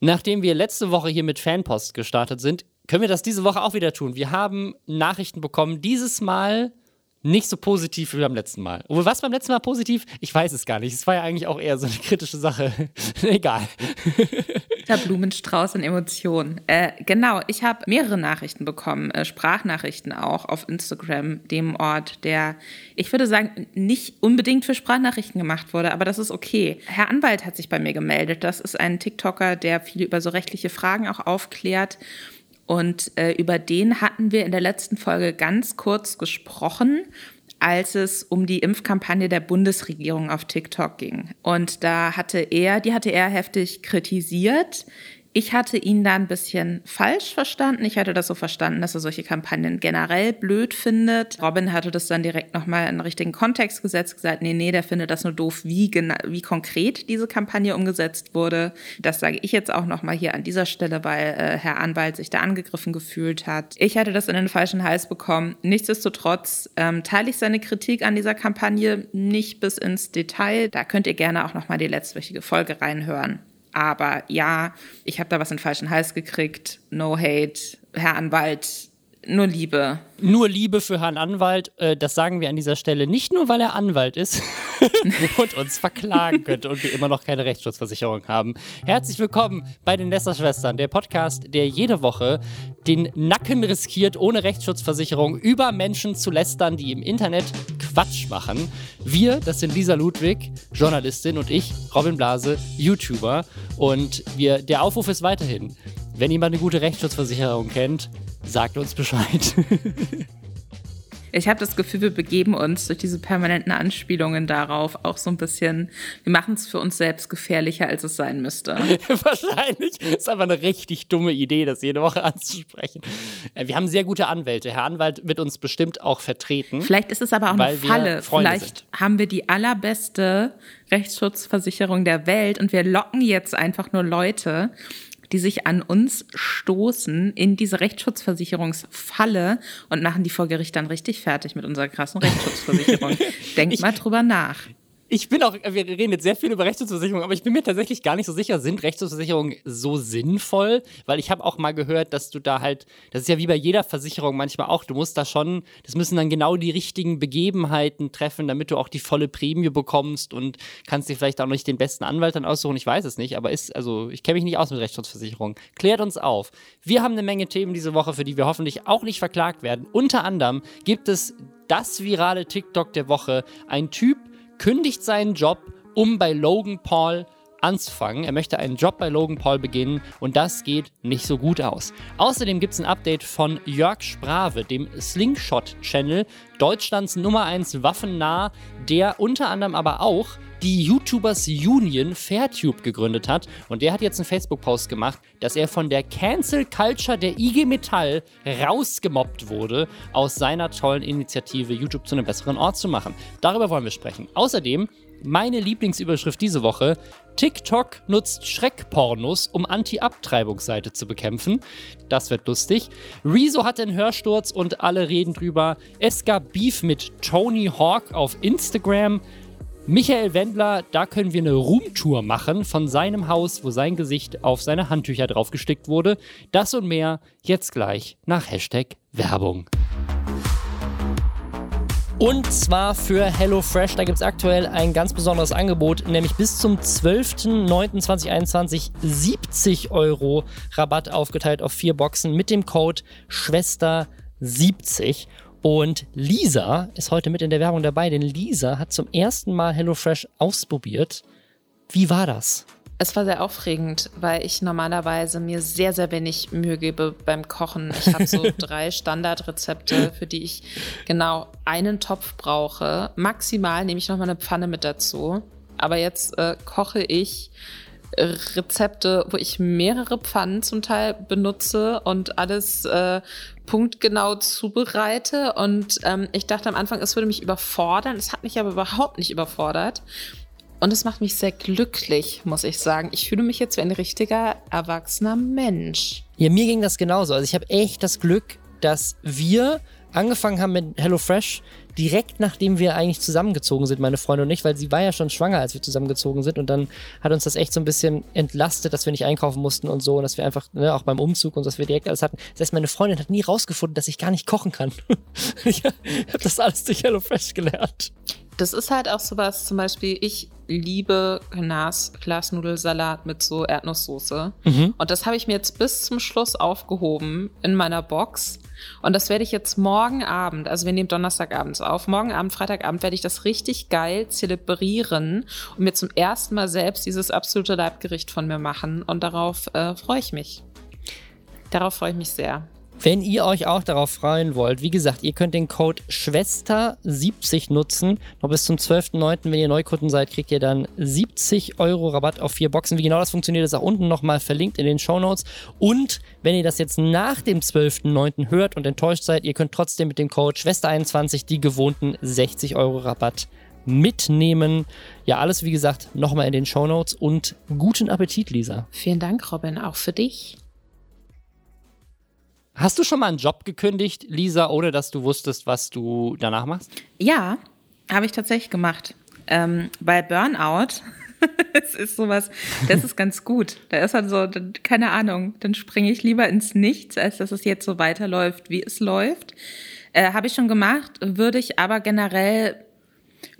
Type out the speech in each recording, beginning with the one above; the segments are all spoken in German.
Nachdem wir letzte Woche hier mit Fanpost gestartet sind, können wir das diese Woche auch wieder tun. Wir haben Nachrichten bekommen, dieses Mal nicht so positiv wie beim letzten Mal. Obwohl, was beim letzten Mal positiv? Ich weiß es gar nicht. Es war ja eigentlich auch eher so eine kritische Sache. Egal. Der Blumenstrauß an Emotionen. Äh, genau, ich habe mehrere Nachrichten bekommen, äh, Sprachnachrichten auch auf Instagram, dem Ort, der, ich würde sagen, nicht unbedingt für Sprachnachrichten gemacht wurde, aber das ist okay. Herr Anwalt hat sich bei mir gemeldet. Das ist ein TikToker, der viel über so rechtliche Fragen auch aufklärt. Und äh, über den hatten wir in der letzten Folge ganz kurz gesprochen, als es um die Impfkampagne der Bundesregierung auf TikTok ging. Und da hatte er, die hatte er heftig kritisiert. Ich hatte ihn da ein bisschen falsch verstanden. Ich hatte das so verstanden, dass er solche Kampagnen generell blöd findet. Robin hatte das dann direkt nochmal in den richtigen Kontext gesetzt, gesagt, nee, nee, der findet das nur doof, wie, wie konkret diese Kampagne umgesetzt wurde. Das sage ich jetzt auch nochmal hier an dieser Stelle, weil äh, Herr Anwalt sich da angegriffen gefühlt hat. Ich hatte das in den falschen Hals bekommen. Nichtsdestotrotz ähm, teile ich seine Kritik an dieser Kampagne nicht bis ins Detail. Da könnt ihr gerne auch nochmal die letztwöchige Folge reinhören. Aber ja, ich habe da was in den falschen Hals gekriegt. No hate, Herr Anwalt, nur Liebe. Nur Liebe für Herrn Anwalt. Äh, das sagen wir an dieser Stelle nicht nur, weil er Anwalt ist und uns verklagen könnte und wir immer noch keine Rechtsschutzversicherung haben. Herzlich willkommen bei den Lästerschwestern, der Podcast, der jede Woche den Nacken riskiert, ohne Rechtsschutzversicherung über Menschen zu lästern, die im Internet Quatsch machen. Wir, das sind Lisa Ludwig, Journalistin, und ich, Robin Blase, YouTuber. Und wir, der Aufruf ist weiterhin, wenn jemand eine gute Rechtsschutzversicherung kennt, sagt uns Bescheid. Ich habe das Gefühl, wir begeben uns durch diese permanenten Anspielungen darauf auch so ein bisschen, wir machen es für uns selbst gefährlicher, als es sein müsste. Wahrscheinlich. Das ist einfach eine richtig dumme Idee, das jede Woche anzusprechen. Äh, wir haben sehr gute Anwälte. Herr Anwalt wird uns bestimmt auch vertreten. Vielleicht ist es aber auch eine Falle. Vielleicht sind. haben wir die allerbeste Rechtsschutzversicherung der Welt und wir locken jetzt einfach nur Leute die sich an uns stoßen in diese Rechtsschutzversicherungsfalle und machen die vor Gericht dann richtig fertig mit unserer krassen Rechtsschutzversicherung. Denkt mal drüber nach ich bin auch, wir reden jetzt sehr viel über Rechtsschutzversicherung, aber ich bin mir tatsächlich gar nicht so sicher, sind Rechtsschutzversicherungen so sinnvoll? Weil ich habe auch mal gehört, dass du da halt, das ist ja wie bei jeder Versicherung manchmal auch, du musst da schon, das müssen dann genau die richtigen Begebenheiten treffen, damit du auch die volle Prämie bekommst und kannst dir vielleicht auch nicht den besten Anwalt dann aussuchen, ich weiß es nicht, aber ist, also ich kenne mich nicht aus mit Rechtsschutzversicherungen. Klärt uns auf. Wir haben eine Menge Themen diese Woche, für die wir hoffentlich auch nicht verklagt werden. Unter anderem gibt es das virale TikTok der Woche. Ein Typ, kündigt seinen Job, um bei Logan Paul anzufangen. Er möchte einen Job bei Logan Paul beginnen und das geht nicht so gut aus. Außerdem gibt es ein Update von Jörg Sprave, dem Slingshot-Channel, Deutschlands Nummer 1 Waffennah, der unter anderem aber auch die YouTubers Union Fairtube gegründet hat. Und der hat jetzt einen Facebook-Post gemacht, dass er von der Cancel Culture der IG Metall rausgemobbt wurde, aus seiner tollen Initiative, YouTube zu einem besseren Ort zu machen. Darüber wollen wir sprechen. Außerdem meine Lieblingsüberschrift diese Woche: TikTok nutzt Schreckpornos, um Anti-Abtreibungsseite zu bekämpfen. Das wird lustig. Rezo hat einen Hörsturz und alle reden drüber. Es gab Beef mit Tony Hawk auf Instagram. Michael Wendler, da können wir eine Roomtour machen von seinem Haus, wo sein Gesicht auf seine Handtücher draufgestickt wurde. Das und mehr jetzt gleich nach Hashtag Werbung. Und zwar für HelloFresh. Da gibt es aktuell ein ganz besonderes Angebot, nämlich bis zum 12.09.2021 70 Euro Rabatt aufgeteilt auf vier Boxen mit dem Code Schwester70. Und Lisa ist heute mit in der Werbung dabei, denn Lisa hat zum ersten Mal HelloFresh ausprobiert. Wie war das? Es war sehr aufregend, weil ich normalerweise mir sehr, sehr wenig Mühe gebe beim Kochen. Ich habe so drei Standardrezepte, für die ich genau einen Topf brauche. Maximal nehme ich noch mal eine Pfanne mit dazu. Aber jetzt äh, koche ich Rezepte, wo ich mehrere Pfannen zum Teil benutze und alles äh, punktgenau zubereite. Und ähm, ich dachte am Anfang, es würde mich überfordern. Es hat mich aber überhaupt nicht überfordert. Und es macht mich sehr glücklich, muss ich sagen. Ich fühle mich jetzt wie ein richtiger erwachsener Mensch. Ja, mir ging das genauso. Also ich habe echt das Glück, dass wir angefangen haben mit HelloFresh, direkt nachdem wir eigentlich zusammengezogen sind, meine Freundin und ich, weil sie war ja schon schwanger, als wir zusammengezogen sind. Und dann hat uns das echt so ein bisschen entlastet, dass wir nicht einkaufen mussten und so. Und dass wir einfach, ne, auch beim Umzug und dass wir direkt alles hatten. Das heißt, meine Freundin hat nie rausgefunden, dass ich gar nicht kochen kann. ich habe das alles durch HelloFresh gelernt. Das ist halt auch sowas, zum Beispiel, ich liebe Glas, Glasnudelsalat mit so Erdnusssoße. Mhm. Und das habe ich mir jetzt bis zum Schluss aufgehoben in meiner Box. Und das werde ich jetzt morgen Abend, also wir nehmen Donnerstagabends auf, morgen Abend, Freitagabend werde ich das richtig geil zelebrieren und mir zum ersten Mal selbst dieses absolute Leibgericht von mir machen. Und darauf äh, freue ich mich. Darauf freue ich mich sehr. Wenn ihr euch auch darauf freuen wollt, wie gesagt, ihr könnt den Code Schwester70 nutzen. Noch bis zum 12.09., wenn ihr Neukunden seid, kriegt ihr dann 70 Euro Rabatt auf vier Boxen. Wie genau das funktioniert, ist auch unten nochmal verlinkt in den Show Notes. Und wenn ihr das jetzt nach dem 12.09. hört und enttäuscht seid, ihr könnt trotzdem mit dem Code Schwester21 die gewohnten 60 Euro Rabatt mitnehmen. Ja, alles wie gesagt nochmal in den Show Notes und guten Appetit, Lisa. Vielen Dank, Robin, auch für dich. Hast du schon mal einen Job gekündigt, Lisa, ohne dass du wusstest, was du danach machst? Ja, habe ich tatsächlich gemacht. Ähm, bei Burnout, es ist sowas, das ist ganz gut. Da ist halt so, keine Ahnung, dann springe ich lieber ins Nichts, als dass es jetzt so weiterläuft, wie es läuft. Äh, habe ich schon gemacht, würde ich aber generell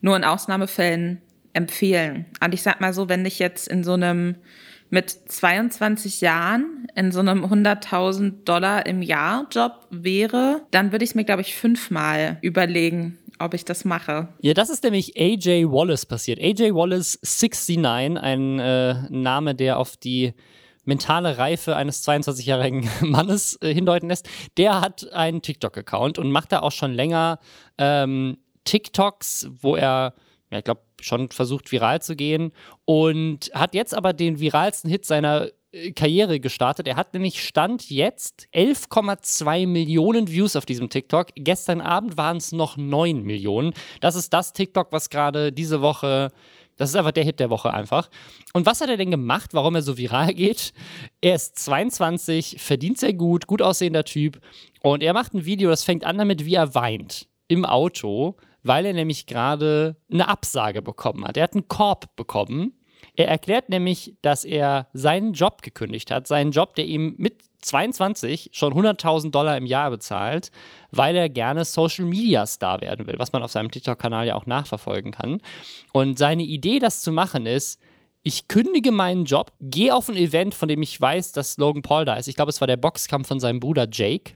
nur in Ausnahmefällen empfehlen. Und ich sag mal so, wenn ich jetzt in so einem mit 22 Jahren in so einem 100.000 Dollar im Jahr Job wäre, dann würde ich es mir, glaube ich, fünfmal überlegen, ob ich das mache. Ja, das ist nämlich AJ Wallace passiert. AJ Wallace 69, ein äh, Name, der auf die mentale Reife eines 22-jährigen Mannes äh, hindeuten lässt. Der hat einen TikTok-Account und macht da auch schon länger ähm, TikToks, wo er ja, ich glaube, schon versucht, viral zu gehen und hat jetzt aber den viralsten Hit seiner äh, Karriere gestartet. Er hat nämlich Stand jetzt 11,2 Millionen Views auf diesem TikTok. Gestern Abend waren es noch 9 Millionen. Das ist das TikTok, was gerade diese Woche das ist einfach der Hit der Woche einfach. Und was hat er denn gemacht, warum er so viral geht? Er ist 22, verdient sehr gut, gut aussehender Typ. Und er macht ein Video, das fängt an damit, wie er weint im Auto weil er nämlich gerade eine Absage bekommen hat. Er hat einen Korb bekommen. Er erklärt nämlich, dass er seinen Job gekündigt hat, seinen Job, der ihm mit 22 schon 100.000 Dollar im Jahr bezahlt, weil er gerne Social Media Star werden will, was man auf seinem TikTok-Kanal ja auch nachverfolgen kann. Und seine Idee, das zu machen, ist, ich kündige meinen Job, gehe auf ein Event, von dem ich weiß, dass Logan Paul da ist. Ich glaube, es war der Boxkampf von seinem Bruder Jake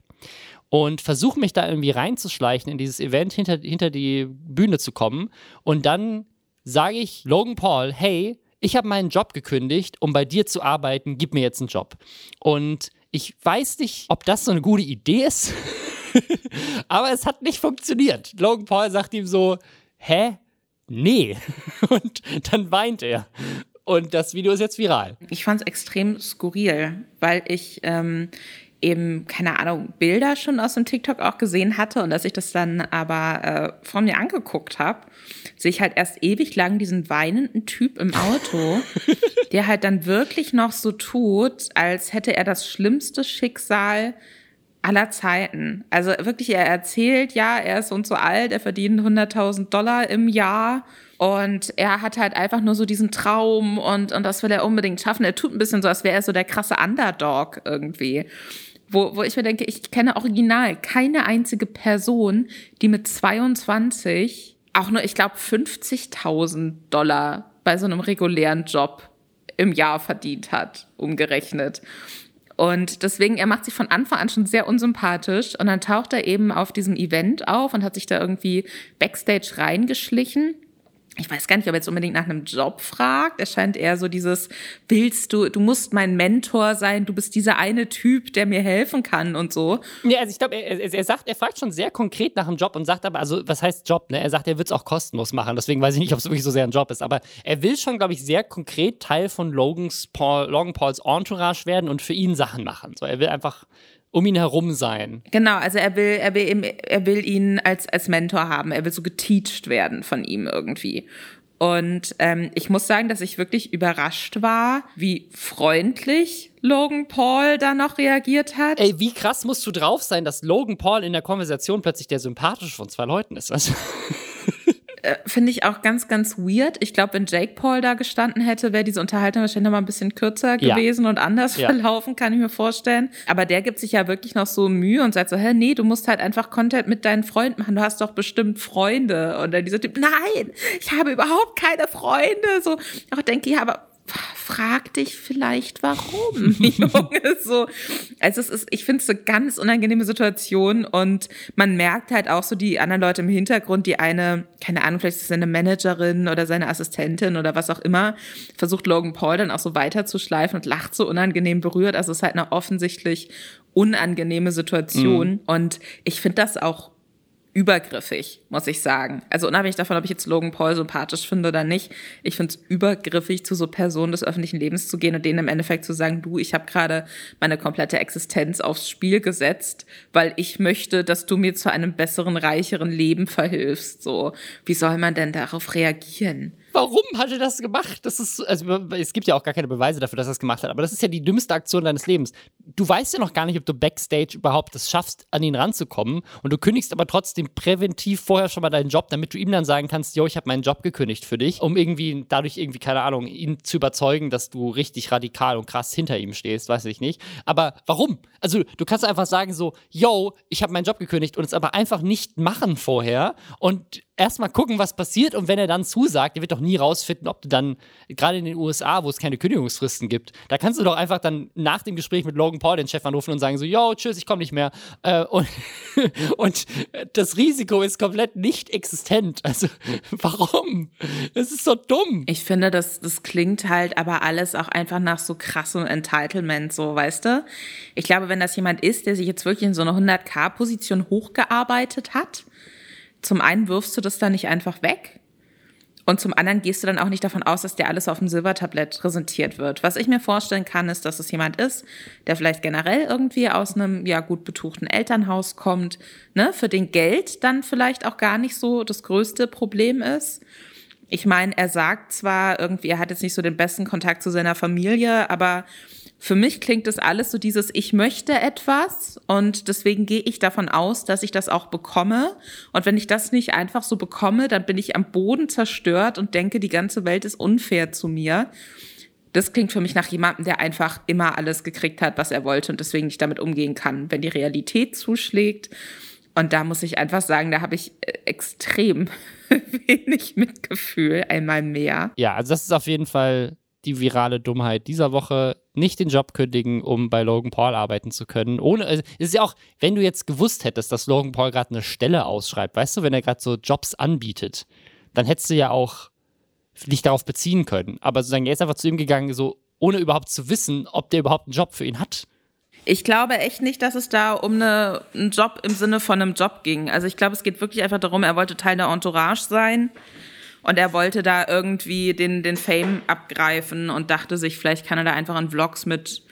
und versuche mich da irgendwie reinzuschleichen in dieses Event, hinter, hinter die Bühne zu kommen. Und dann sage ich Logan Paul, hey, ich habe meinen Job gekündigt, um bei dir zu arbeiten, gib mir jetzt einen Job. Und ich weiß nicht, ob das so eine gute Idee ist, aber es hat nicht funktioniert. Logan Paul sagt ihm so, hä? Nee. Und dann weint er. Und das Video ist jetzt viral. Ich fand es extrem skurril, weil ich ähm, eben, keine Ahnung, Bilder schon aus dem TikTok auch gesehen hatte und dass ich das dann aber äh, vor mir angeguckt habe, sehe ich halt erst ewig lang diesen weinenden Typ im Auto, der halt dann wirklich noch so tut, als hätte er das schlimmste Schicksal aller Zeiten. Also wirklich, er erzählt, ja, er ist so und so alt, er verdient 100.000 Dollar im Jahr und er hat halt einfach nur so diesen Traum und, und das will er unbedingt schaffen. Er tut ein bisschen so, als wäre er so der krasse Underdog irgendwie wo, wo ich mir denke, ich kenne original keine einzige Person, die mit 22 auch nur, ich glaube, 50.000 Dollar bei so einem regulären Job im Jahr verdient hat, umgerechnet. Und deswegen, er macht sich von Anfang an schon sehr unsympathisch. Und dann taucht er eben auf diesem Event auf und hat sich da irgendwie backstage reingeschlichen ich weiß gar nicht, ob er jetzt unbedingt nach einem Job fragt. Er scheint eher so dieses, willst du, du musst mein Mentor sein, du bist dieser eine Typ, der mir helfen kann und so. Ja, also ich glaube, er, er, sagt, er fragt schon sehr konkret nach einem Job und sagt aber, also was heißt Job, ne? Er sagt, er wird es auch kostenlos machen, deswegen weiß ich nicht, ob es wirklich so sehr ein Job ist, aber er will schon, glaube ich, sehr konkret Teil von Logans Paul, Logan Pauls Entourage werden und für ihn Sachen machen. So, er will einfach um ihn herum sein. Genau, also er will, er will, er will ihn als, als Mentor haben. Er will so geteacht werden von ihm irgendwie. Und ähm, ich muss sagen, dass ich wirklich überrascht war, wie freundlich Logan Paul da noch reagiert hat. Ey, wie krass musst du drauf sein, dass Logan Paul in der Konversation plötzlich der sympathische von zwei Leuten ist? Was? Äh, Finde ich auch ganz, ganz weird. Ich glaube, wenn Jake Paul da gestanden hätte, wäre diese Unterhaltung wahrscheinlich noch mal ein bisschen kürzer Ja. gewesen und anders Ja. verlaufen, kann ich mir vorstellen. Aber der gibt sich ja wirklich noch so Mühe und sagt so, hä, nee, du musst halt einfach Content mit deinen Freunden machen. Du hast doch bestimmt Freunde. Und dann dieser Typ, nein, ich habe überhaupt keine Freunde. So, auch denke, ja, aber frag dich vielleicht warum, Junge. So, also es ist, ich finde es eine ganz unangenehme Situation und man merkt halt auch so die anderen Leute im Hintergrund, die eine, keine Ahnung, vielleicht ist es eine Managerin oder seine Assistentin oder was auch immer, versucht Logan Paul dann auch so weiterzuschleifen und lacht so unangenehm berührt. Also es ist halt eine offensichtlich unangenehme Situation und ich finde das auch übergriffig, muss ich sagen. Also unabhängig davon, ob ich jetzt Logan Paul sympathisch finde oder nicht, ich finde es übergriffig, zu so Personen des öffentlichen Lebens zu gehen und denen im Endeffekt zu sagen, du, ich habe gerade meine komplette Existenz aufs Spiel gesetzt, weil ich möchte, dass du mir zu einem besseren, reicheren Leben verhilfst. So, wie soll man denn darauf reagieren? Warum hat er das gemacht? Das ist, also es gibt ja auch gar keine Beweise dafür, dass er es gemacht hat, aber das ist ja die dümmste Aktion deines Lebens. Du weißt ja noch gar nicht, ob du Backstage überhaupt es schaffst, an ihn ranzukommen und du kündigst aber trotzdem präventiv vorher schon mal deinen Job, damit du ihm dann sagen kannst, yo, ich habe meinen Job gekündigt für dich, um irgendwie dadurch irgendwie, keine Ahnung, ihn zu überzeugen, dass du richtig radikal und krass hinter ihm stehst, weiß ich nicht. Aber warum? Also du kannst einfach sagen so, yo, ich habe meinen Job gekündigt und es aber einfach nicht machen vorher und erstmal gucken, was passiert und wenn er dann zusagt, der wird doch nie rausfinden, ob du dann, gerade in den USA, wo es keine Kündigungsfristen gibt, da kannst du doch einfach dann nach dem Gespräch mit Logan Paul den Chef anrufen und sagen so, yo, tschüss, ich komme nicht mehr. Äh, und, und das Risiko ist komplett nicht existent. Also, warum? Es ist so dumm. Ich finde, das, das klingt halt aber alles auch einfach nach so krassem Entitlement, so, weißt du? Ich glaube, wenn das jemand ist, der sich jetzt wirklich in so eine 100k-Position hochgearbeitet hat, zum einen wirfst du das dann nicht einfach weg und zum anderen gehst du dann auch nicht davon aus, dass dir alles auf dem Silbertablett präsentiert wird. Was ich mir vorstellen kann, ist, dass es jemand ist, der vielleicht generell irgendwie aus einem ja gut betuchten Elternhaus kommt, ne, für den Geld dann vielleicht auch gar nicht so das größte Problem ist. Ich meine, er sagt zwar irgendwie, er hat jetzt nicht so den besten Kontakt zu seiner Familie, aber für mich klingt das alles so dieses, ich möchte etwas und deswegen gehe ich davon aus, dass ich das auch bekomme. Und wenn ich das nicht einfach so bekomme, dann bin ich am Boden zerstört und denke, die ganze Welt ist unfair zu mir. Das klingt für mich nach jemandem, der einfach immer alles gekriegt hat, was er wollte und deswegen nicht damit umgehen kann, wenn die Realität zuschlägt. Und da muss ich einfach sagen, da habe ich äh, extrem wenig Mitgefühl, einmal mehr. Ja, also das ist auf jeden Fall die virale Dummheit dieser Woche. Nicht den Job kündigen, um bei Logan Paul arbeiten zu können. Ohne, also, es ist ja auch, wenn du jetzt gewusst hättest, dass Logan Paul gerade eine Stelle ausschreibt, weißt du, wenn er gerade so Jobs anbietet, dann hättest du ja auch dich darauf beziehen können. Aber sozusagen, er ist einfach zu ihm gegangen, so ohne überhaupt zu wissen, ob der überhaupt einen Job für ihn hat. Ich glaube echt nicht, dass es da um eine, einen Job im Sinne von einem Job ging. Also ich glaube, es geht wirklich einfach darum, er wollte Teil der Entourage sein und er wollte da irgendwie den, den Fame abgreifen und dachte sich, vielleicht kann er da einfach in Vlogs mit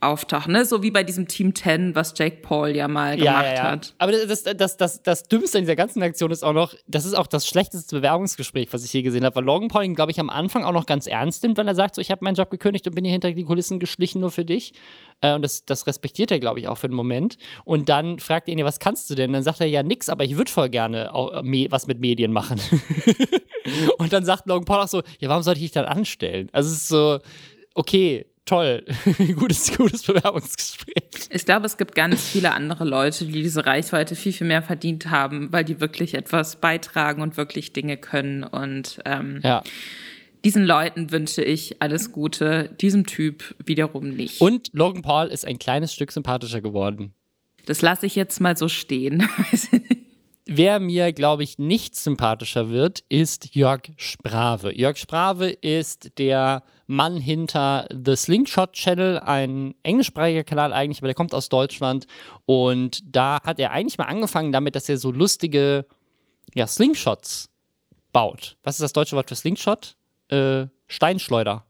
auftauchen. Ne? So wie bei diesem Team 10, was Jake Paul ja mal gemacht hat. Aber das, das, das, das, Dümmste an dieser ganzen Aktion ist auch noch, das ist auch das schlechteste Bewerbungsgespräch, was ich je gesehen habe, weil Logan Paul ihn, glaube ich, am Anfang auch noch ganz ernst nimmt, weil er sagt, so, ich habe meinen Job gekündigt und bin hier hinter die Kulissen geschlichen nur für dich. Äh, und das, das respektiert er, glaube ich, auch für einen Moment. Und dann fragt er ihn, ja, was kannst du denn? Dann sagt er, ja, nix, aber ich würde voll gerne auch, äh, was mit Medien machen. und dann sagt Logan Paul auch so, ja, warum sollte ich dich dann anstellen? Also es ist so, okay, toll, gutes, gutes Bewerbungsgespräch. Ich glaube, es gibt ganz viele andere Leute, die diese Reichweite viel, viel mehr verdient haben, weil die wirklich etwas beitragen und wirklich Dinge können. Und ähm, Ja. diesen Leuten wünsche ich alles Gute, diesem Typ wiederum nicht. Und Logan Paul ist ein kleines Stück sympathischer geworden. das lasse ich jetzt mal so stehen. Wer mir, glaube ich, nicht sympathischer wird, ist Jörg Sprave. Jörg Sprave ist der Mann hinter The Slingshot Channel, ein englischsprachiger Kanal eigentlich, aber der kommt aus Deutschland. Und da hat er eigentlich mal angefangen damit, dass er so lustige ja, Slingshots baut. Was ist das deutsche Wort für Slingshot? Äh, Steinschleuder.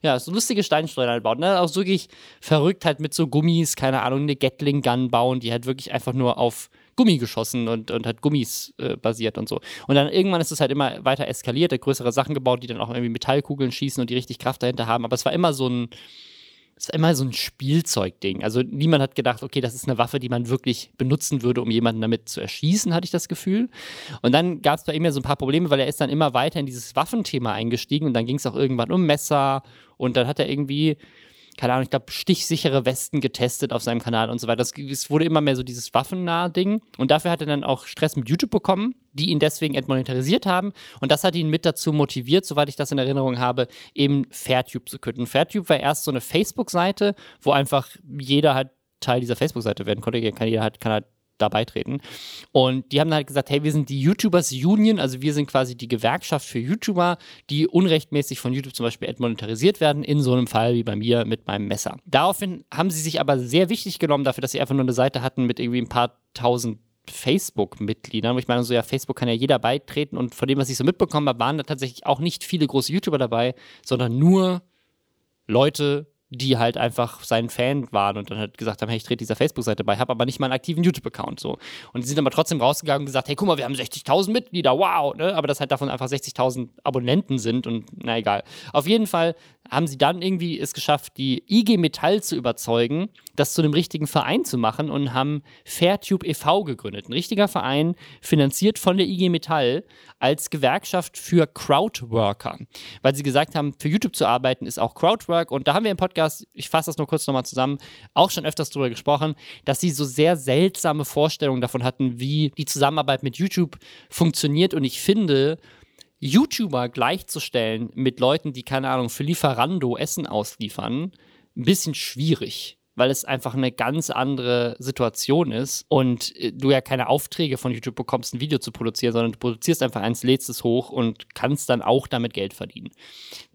Ja, so lustige Steinschleudern halt baut. Ne? Auch so wirklich verrückt halt mit so Gummis, keine Ahnung, eine Gatling-Gun bauen, die halt wirklich einfach nur auf Gummi geschossen und, und hat Gummis äh, basiert und so. Und dann irgendwann ist es halt immer weiter eskaliert, hat größere Sachen gebaut, die dann auch irgendwie Metallkugeln schießen und die richtig Kraft dahinter haben. Aber es war immer so ein, es war immer so ein Spielzeugding. Also niemand hat gedacht, okay, das ist eine Waffe, die man wirklich benutzen würde, um jemanden damit zu erschießen, hatte ich das Gefühl. Und dann gab es bei ihm ja so ein paar Probleme, weil er ist dann immer weiter in dieses Waffenthema eingestiegen und dann ging es auch irgendwann um Messer und dann hat er irgendwie keine Ahnung, ich glaube, stichsichere Westen getestet auf seinem Kanal und so weiter. Es wurde immer mehr so dieses waffennah Ding. Und dafür hat er dann auch Stress mit YouTube bekommen, die ihn deswegen entmonetarisiert haben. Und das hat ihn mit dazu motiviert, soweit ich das in Erinnerung habe, eben Fairtube zu künden. Fairtube war erst so eine Facebook-Seite, wo einfach jeder halt Teil dieser Facebook-Seite werden konnte. Kann jeder halt, kann halt da beitreten. Und die haben halt gesagt, hey, wir sind die YouTubers Union, also wir sind quasi die Gewerkschaft für YouTuber, die unrechtmäßig von YouTube zum Beispiel entmonetarisiert werden, in so einem Fall wie bei mir mit meinem Messer. Daraufhin haben sie sich aber sehr wichtig genommen dafür, dass sie einfach nur eine Seite hatten mit irgendwie ein paar tausend Facebook-Mitgliedern. Ich meine, so ja, Facebook kann ja jeder beitreten und von dem, was ich so mitbekommen habe, waren da tatsächlich auch nicht viele große YouTuber dabei, sondern nur Leute, die halt einfach sein Fan waren und dann halt gesagt haben, hey, ich trete dieser Facebook-Seite bei, habe aber nicht mal einen aktiven YouTube-Account so. Und die sind aber trotzdem rausgegangen und gesagt, hey, guck mal, wir haben 60.000 Mitglieder, wow, ne? aber dass halt davon einfach 60.000 Abonnenten sind und na egal. Auf jeden Fall haben sie dann irgendwie es geschafft, die IG Metall zu überzeugen, das zu einem richtigen Verein zu machen und haben Fairtube e.V. gegründet. Ein richtiger Verein, finanziert von der IG Metall als Gewerkschaft für Crowdworker. Weil sie gesagt haben, für YouTube zu arbeiten ist auch Crowdwork. Und da haben wir im Podcast, ich fasse das nur kurz nochmal zusammen, auch schon öfters drüber gesprochen, dass sie so sehr seltsame Vorstellungen davon hatten, wie die Zusammenarbeit mit YouTube funktioniert. Und ich finde, YouTuber gleichzustellen mit Leuten, die, keine Ahnung, für Lieferando Essen ausliefern, ein bisschen schwierig weil es einfach eine ganz andere Situation ist und äh, du ja keine Aufträge von YouTube bekommst, ein Video zu produzieren, sondern du produzierst einfach eins, lädst es hoch und kannst dann auch damit Geld verdienen.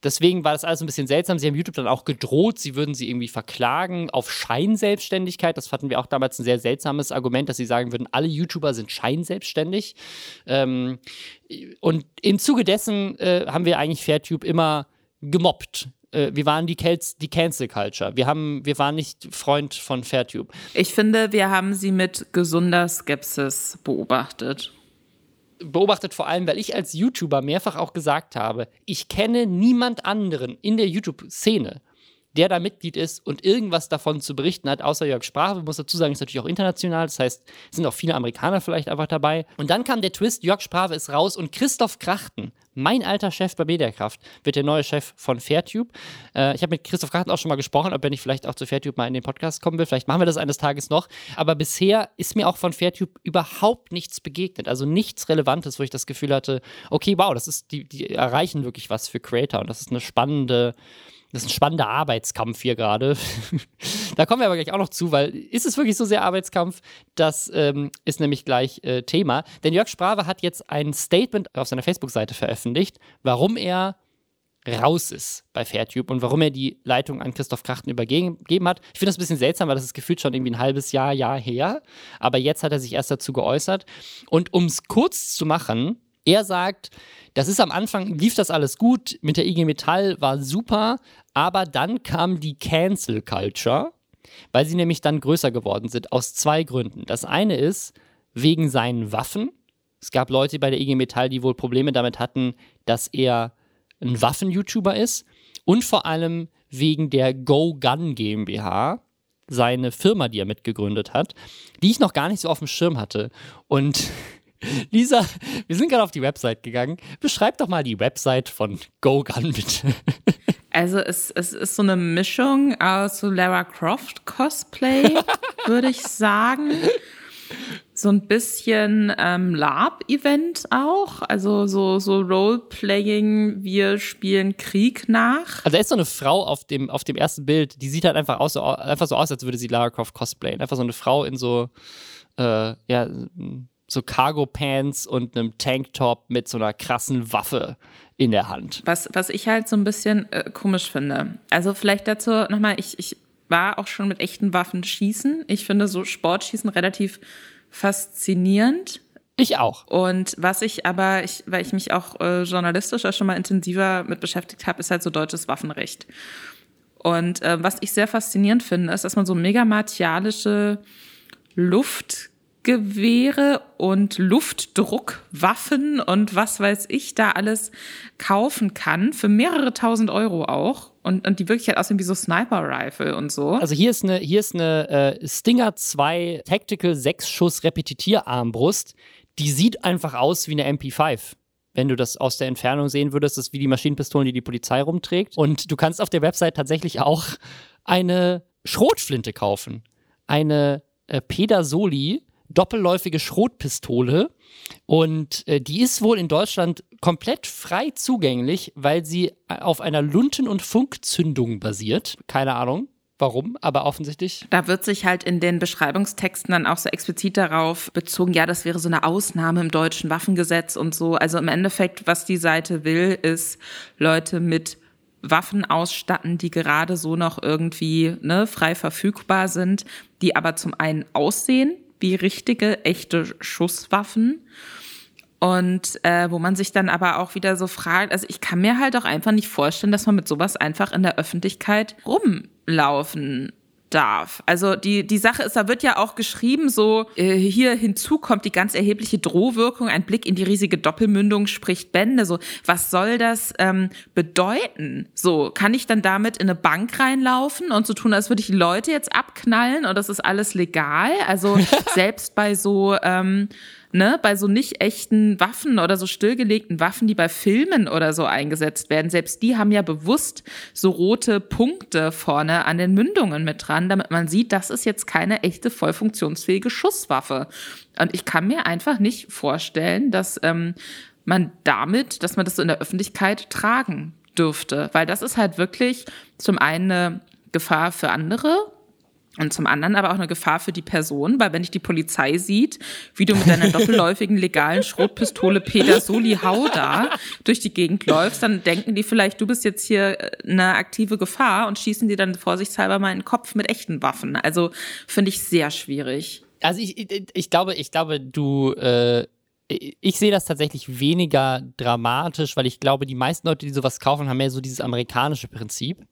Deswegen war das alles ein bisschen seltsam. Sie haben YouTube dann auch gedroht, sie würden sie irgendwie verklagen auf Scheinselbstständigkeit. Das fanden wir auch damals ein sehr seltsames Argument, dass sie sagen würden, alle YouTuber sind scheinselbstständig. Ähm, und im Zuge dessen äh, haben wir eigentlich Fairtube immer gemobbt äh, wir waren die, die Cancel Culture. Wir, haben, wir waren nicht Freund von Fairtube. Ich finde, wir haben sie mit gesunder Skepsis beobachtet. Beobachtet vor allem, weil ich als YouTuber mehrfach auch gesagt habe, ich kenne niemand anderen in der YouTube-Szene, der da Mitglied ist und irgendwas davon zu berichten hat, außer Jörg Sprache. Muss dazu sagen, ist natürlich auch international. Das heißt, es sind auch viele Amerikaner vielleicht einfach dabei. Und dann kam der Twist, Jörg Sprache ist raus und Christoph Krachten, mein alter Chef bei Mediakraft, wird der neue Chef von Fairtube. Äh, ich habe mit Christoph Krachten auch schon mal gesprochen, ob er nicht vielleicht auch zu Fairtube mal in den Podcast kommen will. Vielleicht machen wir das eines Tages noch. Aber bisher ist mir auch von Fairtube überhaupt nichts begegnet. Also nichts Relevantes, wo ich das Gefühl hatte, okay, wow, das ist, die, die erreichen wirklich was für Creator und das ist eine spannende das ist ein spannender Arbeitskampf hier gerade. da kommen wir aber gleich auch noch zu, weil ist es wirklich so sehr Arbeitskampf? Das ähm, ist nämlich gleich äh, Thema. Denn Jörg Sprave hat jetzt ein Statement auf seiner Facebook-Seite veröffentlicht, warum er raus ist bei Fairtube und warum er die Leitung an Christoph Krachten übergeben hat. Ich finde das ein bisschen seltsam, weil das ist gefühlt schon irgendwie ein halbes Jahr, Jahr her. Aber jetzt hat er sich erst dazu geäußert. Und um es kurz zu machen, er sagt, das ist am Anfang, lief das alles gut, mit der IG Metall war super, aber dann kam die Cancel Culture, weil sie nämlich dann größer geworden sind, aus zwei Gründen. Das eine ist wegen seinen Waffen. Es gab Leute bei der IG Metall, die wohl Probleme damit hatten, dass er ein Waffen-YouTuber ist. Und vor allem wegen der Go Gun GmbH, seine Firma, die er mitgegründet hat, die ich noch gar nicht so auf dem Schirm hatte. Und Lisa, wir sind gerade auf die Website gegangen. Beschreib doch mal die Website von Go Gun bitte. Also es, es ist so eine Mischung aus so Lara Croft Cosplay, würde ich sagen. So ein bisschen ähm, Lab-Event auch, also so, so Roleplaying, wir spielen Krieg nach. Also da ist so eine Frau auf dem, auf dem ersten Bild, die sieht halt einfach, aus, einfach so aus, als würde sie Lara Croft cosplayen. Einfach so eine Frau in so, äh, ja, so Cargo Pants und einem Tanktop mit so einer krassen Waffe in der Hand. Was, was ich halt so ein bisschen äh, komisch finde. Also vielleicht dazu nochmal, ich, ich war auch schon mit echten Waffen schießen. Ich finde so Sportschießen relativ faszinierend. Ich auch. Und was ich aber, ich, weil ich mich auch äh, journalistisch auch schon mal intensiver mit beschäftigt habe, ist halt so deutsches Waffenrecht. Und äh, was ich sehr faszinierend finde, ist, dass man so mega martialische Luft Maschinengewehre und Luftdruckwaffen und was weiß ich da alles kaufen kann, für mehrere tausend Euro auch. Und, und die wirklich halt aussehen wie so Sniper-Rifle und so. Also hier ist eine, hier ist eine äh, Stinger 2 Tactical 6-Schuss Repetitierarmbrust. Die sieht einfach aus wie eine MP5 wenn du das aus der Entfernung sehen würdest, ist wie die Maschinenpistolen, die die Polizei rumträgt. Und du kannst auf der Website tatsächlich auch eine Schrotflinte kaufen. Eine äh, Pedasoli doppelläufige Schrotpistole. Und äh, die ist wohl in Deutschland komplett frei zugänglich, weil sie äh, auf einer Lunten- und Funkzündung basiert. Keine Ahnung. Warum? Aber offensichtlich. Da wird sich halt in den Beschreibungstexten dann auch so explizit darauf bezogen, ja, das wäre so eine Ausnahme im deutschen Waffengesetz und so. Also im Endeffekt, was die Seite will, ist Leute mit Waffen ausstatten, die gerade so noch irgendwie ne, frei verfügbar sind, die aber zum einen aussehen wie richtige, echte Schusswaffen. Und äh, wo man sich dann aber auch wieder so fragt, also ich kann mir halt auch einfach nicht vorstellen, dass man mit sowas einfach in der Öffentlichkeit rumlaufen darf. Also die, die Sache ist, da wird ja auch geschrieben, so äh, hier hinzu kommt die ganz erhebliche Drohwirkung, ein Blick in die riesige Doppelmündung spricht Bände. So, was soll das ähm, bedeuten? So, kann ich dann damit in eine Bank reinlaufen und so tun, als würde ich die Leute jetzt abknallen und das ist alles legal? Also selbst bei so ähm, ne, bei so nicht echten Waffen oder so stillgelegten Waffen, die bei Filmen oder so eingesetzt werden, selbst die haben ja bewusst so rote Punkte vorne an den Mündungen mit dran, damit man sieht, das ist jetzt keine echte voll funktionsfähige Schusswaffe. Und ich kann mir einfach nicht vorstellen, dass ähm, man damit, dass man das so in der Öffentlichkeit tragen dürfte, weil das ist halt wirklich zum einen eine Gefahr für andere und zum anderen aber auch eine Gefahr für die Person, weil wenn dich die Polizei sieht, wie du mit deiner doppelläufigen legalen Schrotpistole Peter Soli Hauda durch die Gegend läufst, dann denken die vielleicht, du bist jetzt hier äh, eine aktive Gefahr und schießen dir dann vorsichtshalber mal in den Kopf mit echten Waffen. Also finde ich sehr schwierig. Also ich, ich, ich glaube, ich glaube, du äh, ich sehe das tatsächlich weniger dramatisch, weil ich glaube, die meisten Leute, die sowas kaufen, haben mehr so dieses amerikanische Prinzip,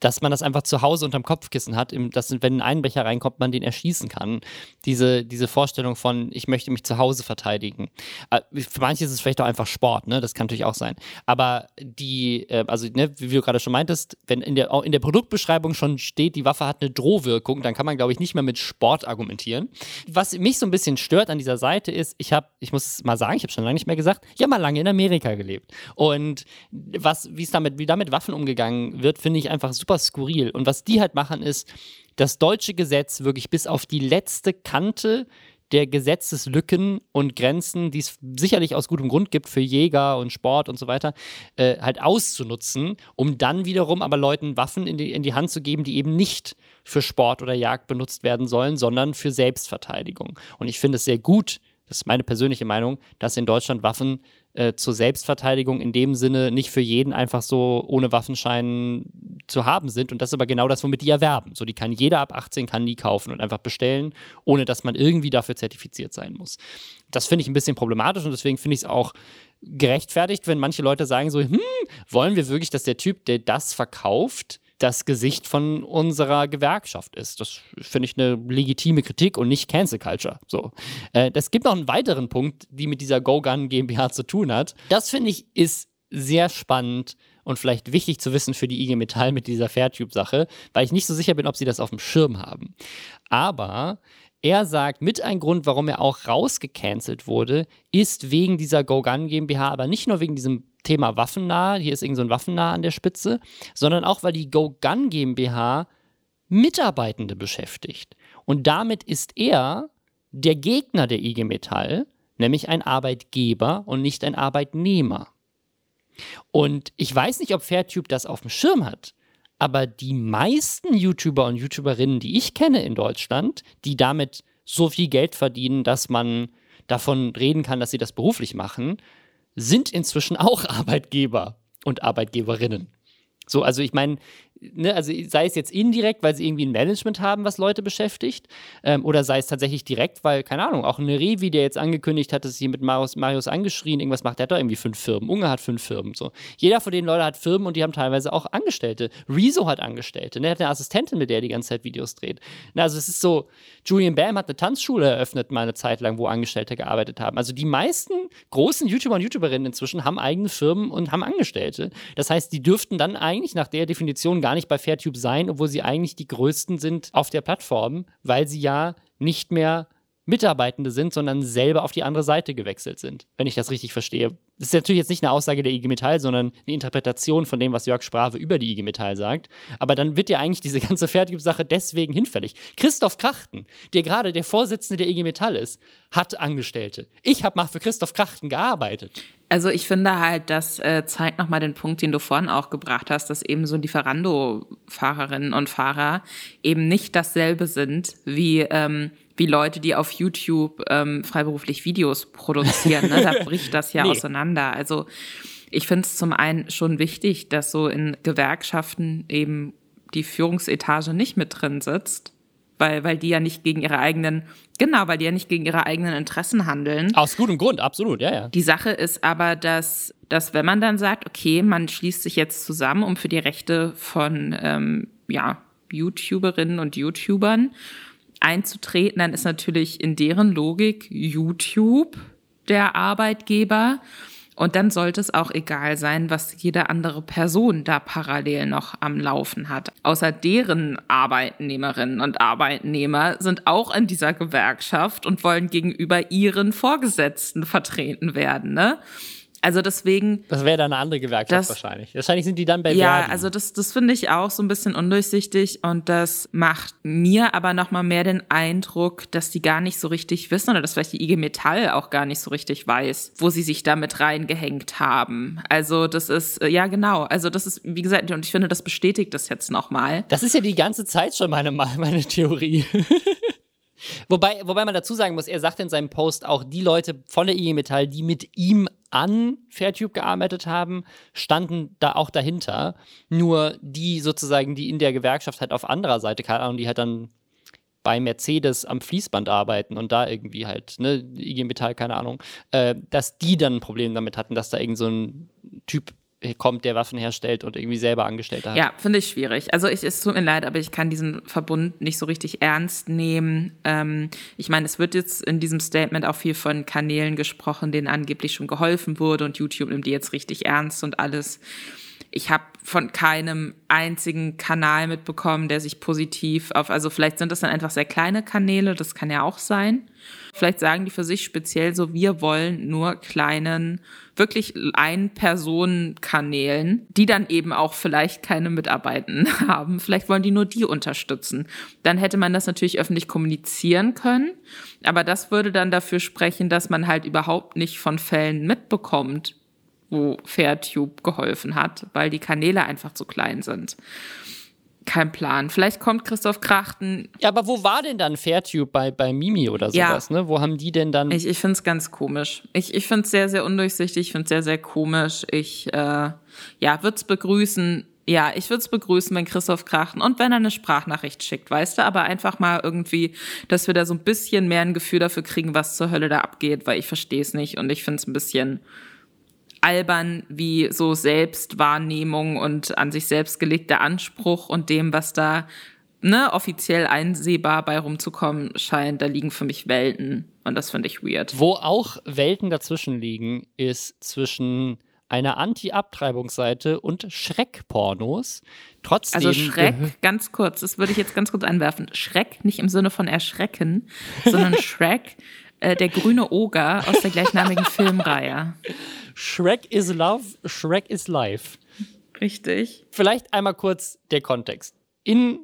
dass man das einfach zu Hause unterm Kopfkissen hat, dass wenn ein Einbecher reinkommt, man den erschießen kann. Diese, diese Vorstellung von, ich möchte mich zu Hause verteidigen. Äh, für manche ist es vielleicht auch einfach Sport, ne? Das kann natürlich auch sein. Aber die, äh, also ne, wie du gerade schon meintest, wenn in der, in der Produktbeschreibung schon steht, die Waffe hat eine Drohwirkung, dann kann man, glaube ich, nicht mehr mit Sport argumentieren. Was mich so ein bisschen stört an dieser Seite ist, ich habe, ich muss mal sagen, ich habe schon lange nicht mehr gesagt, ich habe mal lange in Amerika gelebt. Und was, wie es damit, wie damit Waffen umgegangen wird, finde ich einfach super skurril. Und was die halt machen, ist, das deutsche Gesetz wirklich bis auf die letzte Kante der Gesetzeslücken und Grenzen, die es sicherlich aus gutem Grund gibt für Jäger und Sport und so weiter, äh, halt auszunutzen, um dann wiederum aber Leuten Waffen in die, in die Hand zu geben, die eben nicht für Sport oder Jagd benutzt werden sollen, sondern für Selbstverteidigung. Und ich finde es sehr gut, das ist meine persönliche Meinung, dass in Deutschland Waffen äh, zur Selbstverteidigung in dem Sinne nicht für jeden einfach so ohne Waffenschein zu haben sind. Und das ist aber genau das, womit die erwerben. So, die kann jeder ab 18 kann die kaufen und einfach bestellen, ohne dass man irgendwie dafür zertifiziert sein muss. Das finde ich ein bisschen problematisch und deswegen finde ich es auch gerechtfertigt, wenn manche Leute sagen so, hm, wollen wir wirklich, dass der Typ, der das verkauft, das Gesicht von unserer Gewerkschaft ist. Das finde ich eine legitime Kritik und nicht Cancel Culture. So. Äh, es gibt noch einen weiteren Punkt, die mit dieser GoGun GmbH zu tun hat. Das finde ich ist sehr spannend und vielleicht wichtig zu wissen für die IG Metall mit dieser Fairtube-Sache, weil ich nicht so sicher bin, ob sie das auf dem Schirm haben. Aber er sagt, mit ein Grund, warum er auch rausgecancelt wurde, ist wegen dieser GoGun GmbH, aber nicht nur wegen diesem Thema waffennah, hier ist irgend so ein waffennah an der Spitze, sondern auch, weil die GoGun GmbH Mitarbeitende beschäftigt. Und damit ist er der Gegner der IG Metall, nämlich ein Arbeitgeber und nicht ein Arbeitnehmer. Und ich weiß nicht, ob Fairtube das auf dem Schirm hat, aber die meisten YouTuber und YouTuberinnen, die ich kenne in Deutschland, die damit so viel Geld verdienen, dass man davon reden kann, dass sie das beruflich machen, sind inzwischen auch Arbeitgeber und Arbeitgeberinnen. So, also ich meine, ne, also sei es jetzt indirekt, weil sie irgendwie ein Management haben, was Leute beschäftigt, ähm, oder sei es tatsächlich direkt, weil, keine Ahnung, auch eine Revi, der jetzt angekündigt hat, dass sie mit Marius, Marius angeschrien, irgendwas macht, der hat doch irgendwie fünf Firmen. Unge hat fünf Firmen. So. Jeder von den Leuten hat Firmen und die haben teilweise auch Angestellte. Rezo hat Angestellte, ne, der hat eine Assistentin, mit der die ganze Zeit Videos dreht. Na, also es ist so, Julian Bam hat eine Tanzschule eröffnet, mal eine Zeit lang, wo Angestellte gearbeitet haben. Also die meisten großen YouTuber und YouTuberinnen inzwischen haben eigene Firmen und haben Angestellte. Das heißt, die dürften dann eigentlich nach der Definition gar nicht bei Fairtube sein, obwohl sie eigentlich die größten sind auf der Plattform, weil sie ja nicht mehr Mitarbeitende sind, sondern selber auf die andere Seite gewechselt sind, wenn ich das richtig verstehe. Das ist natürlich jetzt nicht eine Aussage der IG Metall, sondern eine Interpretation von dem, was Jörg Sprave über die IG Metall sagt. Aber dann wird ja eigentlich diese ganze Fertigungssache deswegen hinfällig. Christoph Krachten, der gerade der Vorsitzende der IG Metall ist, hat Angestellte. Ich habe mal für Christoph Krachten gearbeitet. Also ich finde halt, das äh, zeigt nochmal den Punkt, den du vorhin auch gebracht hast, dass eben so Lieferando-Fahrerinnen und Fahrer eben nicht dasselbe sind wie, ähm, wie Leute, die auf YouTube ähm, freiberuflich Videos produzieren. Ne? Da bricht das ja nee. auseinander. Also ich finde es zum einen schon wichtig, dass so in Gewerkschaften eben die Führungsetage nicht mit drin sitzt weil, weil die ja nicht gegen ihre eigenen, genau, weil die ja nicht gegen ihre eigenen Interessen handeln. Aus gutem Grund, absolut, ja, ja. Die Sache ist aber, dass, dass wenn man dann sagt, okay, man schließt sich jetzt zusammen, um für die Rechte von, ähm, ja, YouTuberinnen und YouTubern einzutreten, dann ist natürlich in deren Logik YouTube der Arbeitgeber und dann sollte es auch egal sein, was jede andere Person da parallel noch am Laufen hat. Außer deren Arbeitnehmerinnen und Arbeitnehmer sind auch in dieser Gewerkschaft und wollen gegenüber ihren Vorgesetzten vertreten werden. Ne? Also deswegen. Das wäre dann eine andere Gewerkschaft das, wahrscheinlich. Wahrscheinlich sind die dann bei Ja, Verdi. also das, das finde ich auch so ein bisschen undurchsichtig und das macht mir aber nochmal mehr den Eindruck, dass die gar nicht so richtig wissen oder dass vielleicht die IG Metall auch gar nicht so richtig weiß, wo sie sich damit reingehängt haben. Also das ist, ja genau, also das ist, wie gesagt, und ich finde, das bestätigt das jetzt nochmal. Das ist ja die ganze Zeit schon meine, meine Theorie. Wobei, wobei man dazu sagen muss, er sagt in seinem Post auch, die Leute von der IG Metall, die mit ihm an Fairtube gearbeitet haben, standen da auch dahinter. Nur die sozusagen, die in der Gewerkschaft halt auf anderer Seite, keine Ahnung, die halt dann bei Mercedes am Fließband arbeiten und da irgendwie halt, ne, IG Metall, keine Ahnung, äh, dass die dann ein Problem damit hatten, dass da irgend so ein Typ kommt, der Waffen herstellt und irgendwie selber Angestellte hat. Ja, finde ich schwierig. Also ich, es tut mir leid, aber ich kann diesen Verbund nicht so richtig ernst nehmen. Ähm, ich meine, es wird jetzt in diesem Statement auch viel von Kanälen gesprochen, denen angeblich schon geholfen wurde und YouTube nimmt die jetzt richtig ernst und alles. Ich habe von keinem einzigen Kanal mitbekommen, der sich positiv auf, also vielleicht sind das dann einfach sehr kleine Kanäle, das kann ja auch sein. Vielleicht sagen die für sich speziell so, wir wollen nur kleinen, wirklich Ein-Personen-Kanälen, die dann eben auch vielleicht keine Mitarbeitenden haben. Vielleicht wollen die nur die unterstützen. Dann hätte man das natürlich öffentlich kommunizieren können. Aber das würde dann dafür sprechen, dass man halt überhaupt nicht von Fällen mitbekommt, wo Fairtube geholfen hat, weil die Kanäle einfach zu klein sind. Kein Plan. Vielleicht kommt Christoph Krachten. Ja, aber wo war denn dann Fairtube bei, bei Mimi oder sowas? Ja. Ne? Wo haben die denn dann. Ich, ich finde es ganz komisch. Ich, ich finde es sehr, sehr undurchsichtig. Ich finde es sehr, sehr komisch. Ich äh, ja, würde es begrüßen. Ja, ich würde es begrüßen, wenn Christoph Krachten und wenn er eine Sprachnachricht schickt, weißt du, aber einfach mal irgendwie, dass wir da so ein bisschen mehr ein Gefühl dafür kriegen, was zur Hölle da abgeht, weil ich verstehe es nicht und ich finde es ein bisschen albern wie so Selbstwahrnehmung und an sich selbst gelegter Anspruch und dem, was da ne, offiziell einsehbar bei rumzukommen scheint, da liegen für mich Welten und das finde ich weird. Wo auch Welten dazwischen liegen, ist zwischen einer Anti-Abtreibungsseite und Schreckpornos. Trotzdem. Also Schreck, ganz kurz, das würde ich jetzt ganz kurz einwerfen. Schreck nicht im Sinne von erschrecken, sondern Schreck, äh, der grüne Oger aus der gleichnamigen Filmreihe. Shrek is Love, Shrek is Life. Richtig. Vielleicht einmal kurz der Kontext. In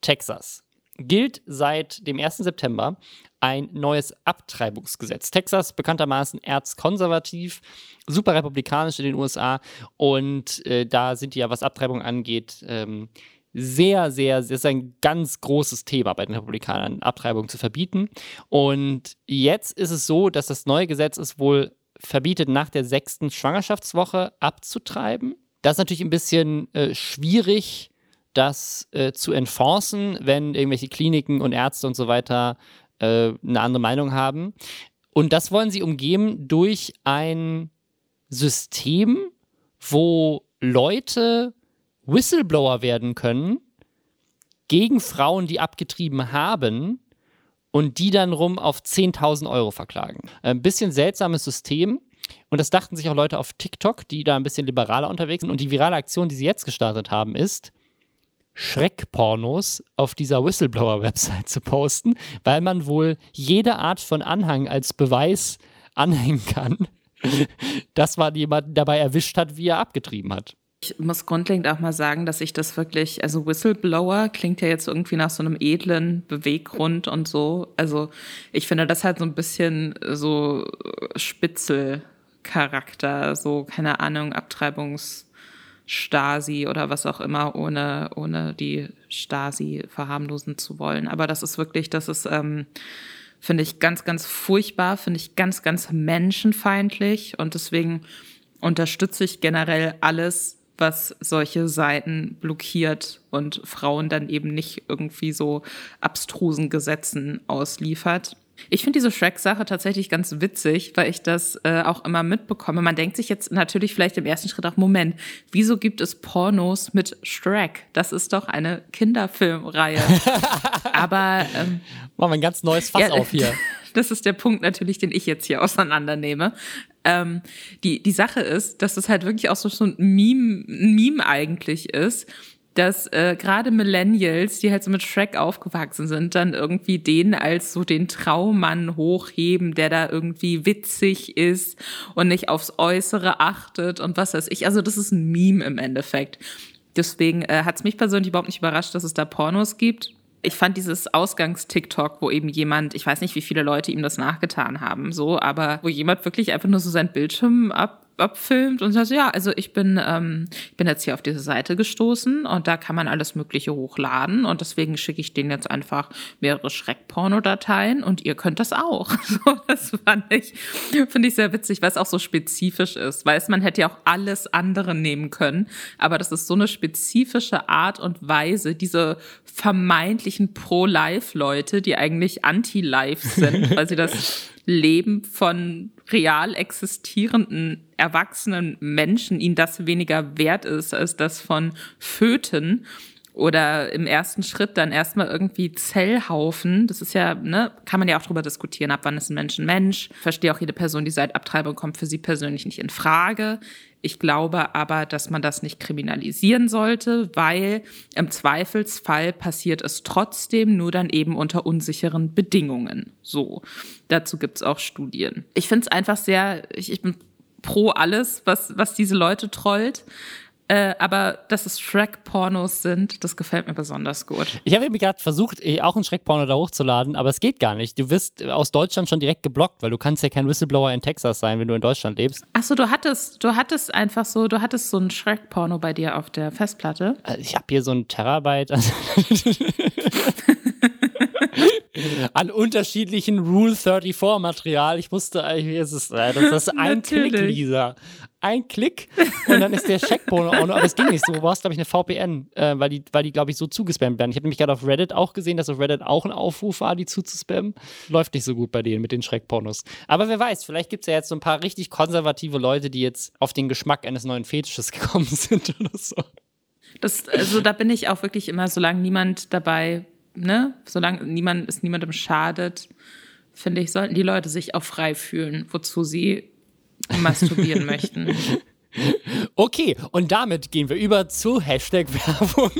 Texas gilt seit dem 1. September ein neues Abtreibungsgesetz. Texas bekanntermaßen erzkonservativ, super republikanisch in den USA und äh, da sind die ja, was Abtreibung angeht, ähm, sehr, sehr, das ist ein ganz großes Thema bei den Republikanern, Abtreibung zu verbieten. Und jetzt ist es so, dass das neue Gesetz ist wohl verbietet, nach der sechsten Schwangerschaftswoche abzutreiben. Das ist natürlich ein bisschen äh, schwierig das äh, zu enforcen, wenn irgendwelche Kliniken und Ärzte und so weiter äh, eine andere Meinung haben. Und das wollen sie umgehen durch ein System, wo Leute Whistleblower werden können gegen Frauen, die abgetrieben haben und die dann rum auf 10.000 Euro verklagen. Ein bisschen seltsames System. Und das dachten sich auch Leute auf TikTok, die da ein bisschen liberaler unterwegs sind. Und die virale Aktion, die sie jetzt gestartet haben, ist, Schreckpornos auf dieser Whistleblower-Website zu posten, weil man wohl jede Art von Anhang als Beweis anhängen kann, dass man jemanden dabei erwischt hat, wie er abgetrieben hat. Ich muss grundlegend auch mal sagen, dass ich das wirklich, also Whistleblower klingt ja jetzt irgendwie nach so einem edlen Beweggrund und so. Also ich finde das halt so ein bisschen so Spitzelcharakter, so keine Ahnung, Abtreibungsstasi oder was auch immer, ohne, ohne die Stasi verharmlosen zu wollen. Aber das ist wirklich, das ist, ähm, finde ich ganz, ganz furchtbar, finde ich ganz, ganz menschenfeindlich und deswegen unterstütze ich generell alles, was solche Seiten blockiert und Frauen dann eben nicht irgendwie so abstrusen Gesetzen ausliefert. Ich finde diese Shrek-Sache tatsächlich ganz witzig, weil ich das äh, auch immer mitbekomme. Man denkt sich jetzt natürlich vielleicht im ersten Schritt auch, Moment, wieso gibt es Pornos mit Shrek? Das ist doch eine Kinderfilmreihe. Aber ähm, machen wir ein ganz neues Fass ja, auf hier. Das ist der Punkt natürlich, den ich jetzt hier auseinandernehme. Ähm, die, die Sache ist, dass es halt wirklich auch so, so ein Meme, ein Meme eigentlich ist, dass äh, gerade Millennials, die halt so mit Shrek aufgewachsen sind, dann irgendwie den als so den Traummann hochheben, der da irgendwie witzig ist und nicht aufs Äußere achtet und was weiß ich. Also das ist ein Meme im Endeffekt. Deswegen äh, hat es mich persönlich überhaupt nicht überrascht, dass es da Pornos gibt ich fand dieses Ausgangs-TikTok, wo eben jemand, ich weiß nicht, wie viele Leute ihm das nachgetan haben, so, aber wo jemand wirklich einfach nur so sein Bildschirm ab abfilmt und sagt, ja, also ich bin, ähm, ich bin jetzt hier auf diese Seite gestoßen und da kann man alles Mögliche hochladen und deswegen schicke ich denen jetzt einfach mehrere Schreckporno-Dateien und ihr könnt das auch. So, das fand ich, finde ich sehr witzig, weil es auch so spezifisch ist. Weiß man hätte ja auch alles andere nehmen können, aber das ist so eine spezifische Art und Weise, diese vermeintlichen Pro-Life-Leute, die eigentlich anti-Life sind, weil sie das Leben von real existierenden erwachsenen Menschen ihnen das weniger wert ist als das von Föten oder im ersten Schritt dann erstmal irgendwie Zellhaufen. Das ist ja, ne, kann man ja auch drüber diskutieren, ab wann ist ein Mensch ein Mensch. Verstehe auch jede Person, die seit Abtreibung kommt, für sie persönlich nicht in Frage. Ich glaube aber, dass man das nicht kriminalisieren sollte, weil im Zweifelsfall passiert es trotzdem, nur dann eben unter unsicheren Bedingungen. So, dazu gibt's auch Studien. Ich finde es einfach sehr, ich, ich bin pro alles, was, was diese Leute trollt. Äh, aber dass es Shrek-Pornos sind, das gefällt mir besonders gut. Ich habe mir gerade versucht, eh, auch ein Shrek-Porno da hochzuladen, aber es geht gar nicht. Du wirst aus Deutschland schon direkt geblockt, weil du kannst ja kein Whistleblower in Texas sein, wenn du in Deutschland lebst. Achso, du hattest, du hattest einfach so, du hattest so ein Shrek-Porno bei dir auf der Festplatte. Also ich habe hier so ein Terabyte. an unterschiedlichen Rule 34 Material. Ich musste eigentlich, es ist, äh, das ist ein Klick, Lisa. Ein Klick und dann ist der Checkpoint auch noch, aber es ging nicht so. Du brauchst, glaube ich, eine VPN, äh, weil die, weil die glaube ich, so zugespammt werden. Ich habe nämlich gerade auf Reddit auch gesehen, dass auf Reddit auch ein Aufruf war, die zuzuspammen. Läuft nicht so gut bei denen mit den Schreckpornos. Aber wer weiß, vielleicht gibt es ja jetzt so ein paar richtig konservative Leute, die jetzt auf den Geschmack eines neuen Fetisches gekommen sind oder so. Das, also da bin ich auch wirklich immer, solange niemand dabei ne, solange niemand, es niemandem schadet, finde ich, sollten die Leute sich auch frei fühlen, wozu sie masturbieren möchten. Okay, und damit gehen wir über zu Hashtag Werbung.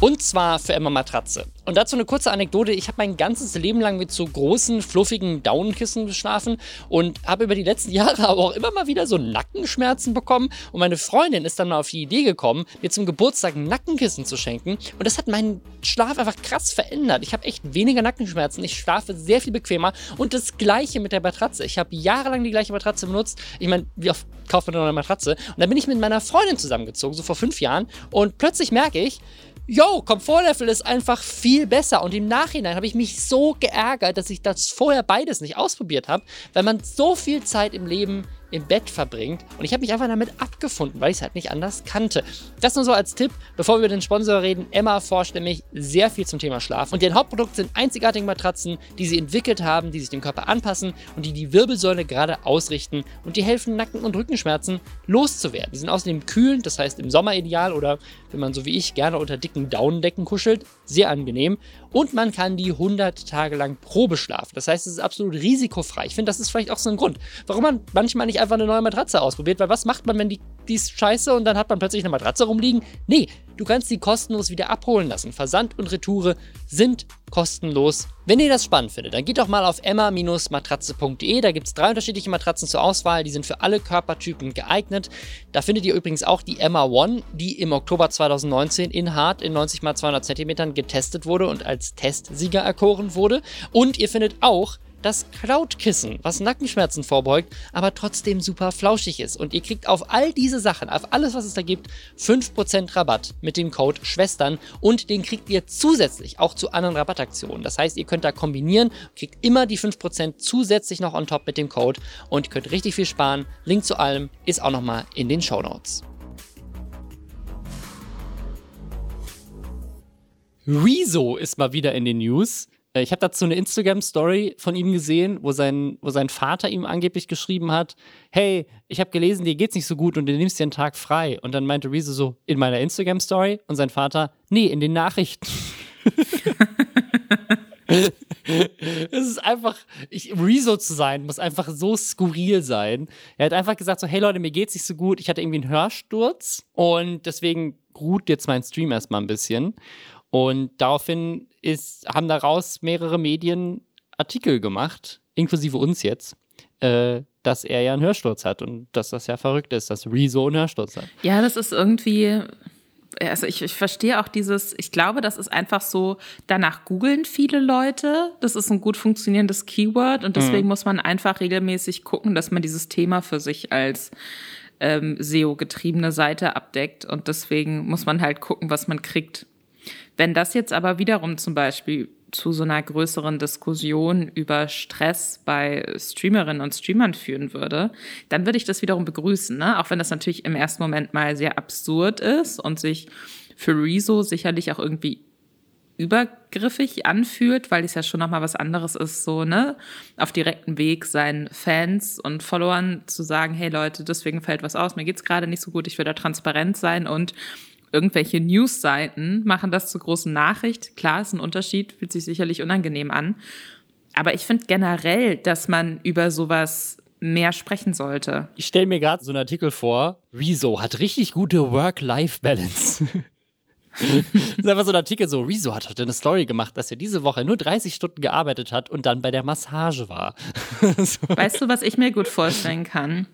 Und zwar für Emma Matratze. Und dazu eine kurze Anekdote. Ich habe mein ganzes Leben lang mit so großen, fluffigen Daunenkissen geschlafen und habe über die letzten Jahre aber auch immer mal wieder so Nackenschmerzen bekommen. Und meine Freundin ist dann mal auf die Idee gekommen, mir zum Geburtstag Nackenkissen zu schenken. Und das hat meinen Schlaf einfach krass verändert. Ich habe echt weniger Nackenschmerzen. Ich schlafe sehr viel bequemer. Und das Gleiche mit der Matratze. Ich habe jahrelang die gleiche Matratze benutzt. Ich meine, wie oft kauft man eine neue Matratze? Und dann bin ich mit meiner Freundin zusammengezogen, so vor fünf Jahren. Und plötzlich merke ich, yo, Komfortlevel ist einfach viel besser. Und im Nachhinein habe ich mich so geärgert, dass ich das vorher beides nicht ausprobiert habe, weil man so viel Zeit im Leben im Bett verbringt. Und ich habe mich einfach damit abgefunden, weil ich es halt nicht anders kannte. Das nur so als Tipp, bevor wir über den Sponsor reden. Emma forscht nämlich sehr viel zum Thema Schlaf. Und deren Hauptprodukt sind einzigartige Matratzen, die sie entwickelt haben, die sich dem Körper anpassen und die die Wirbelsäule gerade ausrichten und die helfen, Nacken- und Rückenschmerzen loszuwerden. Die sind außerdem kühlend, das heißt im Sommer ideal oder wenn man so wie ich gerne unter dicken Daunendecken kuschelt, sehr angenehm. Und man kann die 100 Tage lang Probe schlafen. Das heißt, es ist absolut risikofrei. Ich finde, das ist vielleicht auch so ein Grund, warum man manchmal nicht einfach eine neue Matratze ausprobiert. Weil was macht man, wenn die, die ist scheiße und dann hat man plötzlich eine Matratze rumliegen? Nee, du kannst die kostenlos wieder abholen lassen. Versand und Retoure sind kostenlos. Wenn ihr das spannend findet, dann geht doch mal auf emma-matratze.de. Da gibt es drei unterschiedliche Matratzen zur Auswahl. Die sind für alle Körpertypen geeignet. Da findet ihr übrigens auch die Emma One, die im Oktober 2019 in Hart in 90 x 200 cm getestet wurde und als Testsieger erkoren wurde. Und ihr findet auch das Cloud-Kissen, was Nackenschmerzen vorbeugt, aber trotzdem super flauschig ist. Und ihr kriegt auf all diese Sachen, auf alles, was es da gibt, 5% Rabatt mit dem Code Schwestern und den kriegt ihr zusätzlich auch zu anderen Rabattaktionen. Das heißt, ihr könnt da kombinieren, kriegt immer die 5% zusätzlich noch on top mit dem Code und könnt richtig viel sparen. Link zu allem ist auch nochmal in den Show Notes. Rezo ist mal wieder in den News. Äh, ich habe dazu eine Instagram-Story von ihm gesehen, wo sein, wo sein Vater ihm angeblich geschrieben hat: Hey, ich habe gelesen, dir geht's nicht so gut und du nimmst dir einen Tag frei. Und dann meinte Rezo so in meiner Instagram-Story und sein Vater: Nee, in den Nachrichten. Es ist einfach, ich, Rezo zu sein, muss einfach so skurril sein. Er hat einfach gesagt so, hey Leute, mir geht's nicht so gut. Ich hatte irgendwie einen Hörsturz und deswegen ruht jetzt mein Stream erstmal ein bisschen. Und daraufhin ist, haben daraus mehrere Medien Artikel gemacht, inklusive uns jetzt, äh, dass er ja einen Hörsturz hat und dass das ja verrückt ist, dass Rezo einen Hörsturz hat. Ja, das ist irgendwie. Also ich, ich verstehe auch dieses, ich glaube, das ist einfach so, danach googeln viele Leute. Das ist ein gut funktionierendes Keyword und deswegen mhm. muss man einfach regelmäßig gucken, dass man dieses Thema für sich als ähm, SEO-getriebene Seite abdeckt. Und deswegen muss man halt gucken, was man kriegt. Wenn das jetzt aber wiederum zum Beispiel zu so einer größeren Diskussion über Stress bei Streamerinnen und Streamern führen würde, dann würde ich das wiederum begrüßen, ne? auch wenn das natürlich im ersten Moment mal sehr absurd ist und sich für Rezo sicherlich auch irgendwie übergriffig anfühlt, weil es ja schon nochmal was anderes ist, so, ne, auf direktem Weg seinen Fans und Followern zu sagen, hey Leute, deswegen fällt was aus, mir geht's gerade nicht so gut, ich will da transparent sein und irgendwelche Newsseiten machen das zur großen Nachricht. Klar, ist ein Unterschied, fühlt sich sicherlich unangenehm an. Aber ich finde generell, dass man über sowas mehr sprechen sollte. Ich stelle mir gerade so einen Artikel vor, Rezo hat richtig gute Work-Life-Balance. das ist einfach so ein Artikel, so Rezo hat heute eine Story gemacht, dass er diese Woche nur 30 Stunden gearbeitet hat und dann bei der Massage war. so. Weißt du, was ich mir gut vorstellen kann?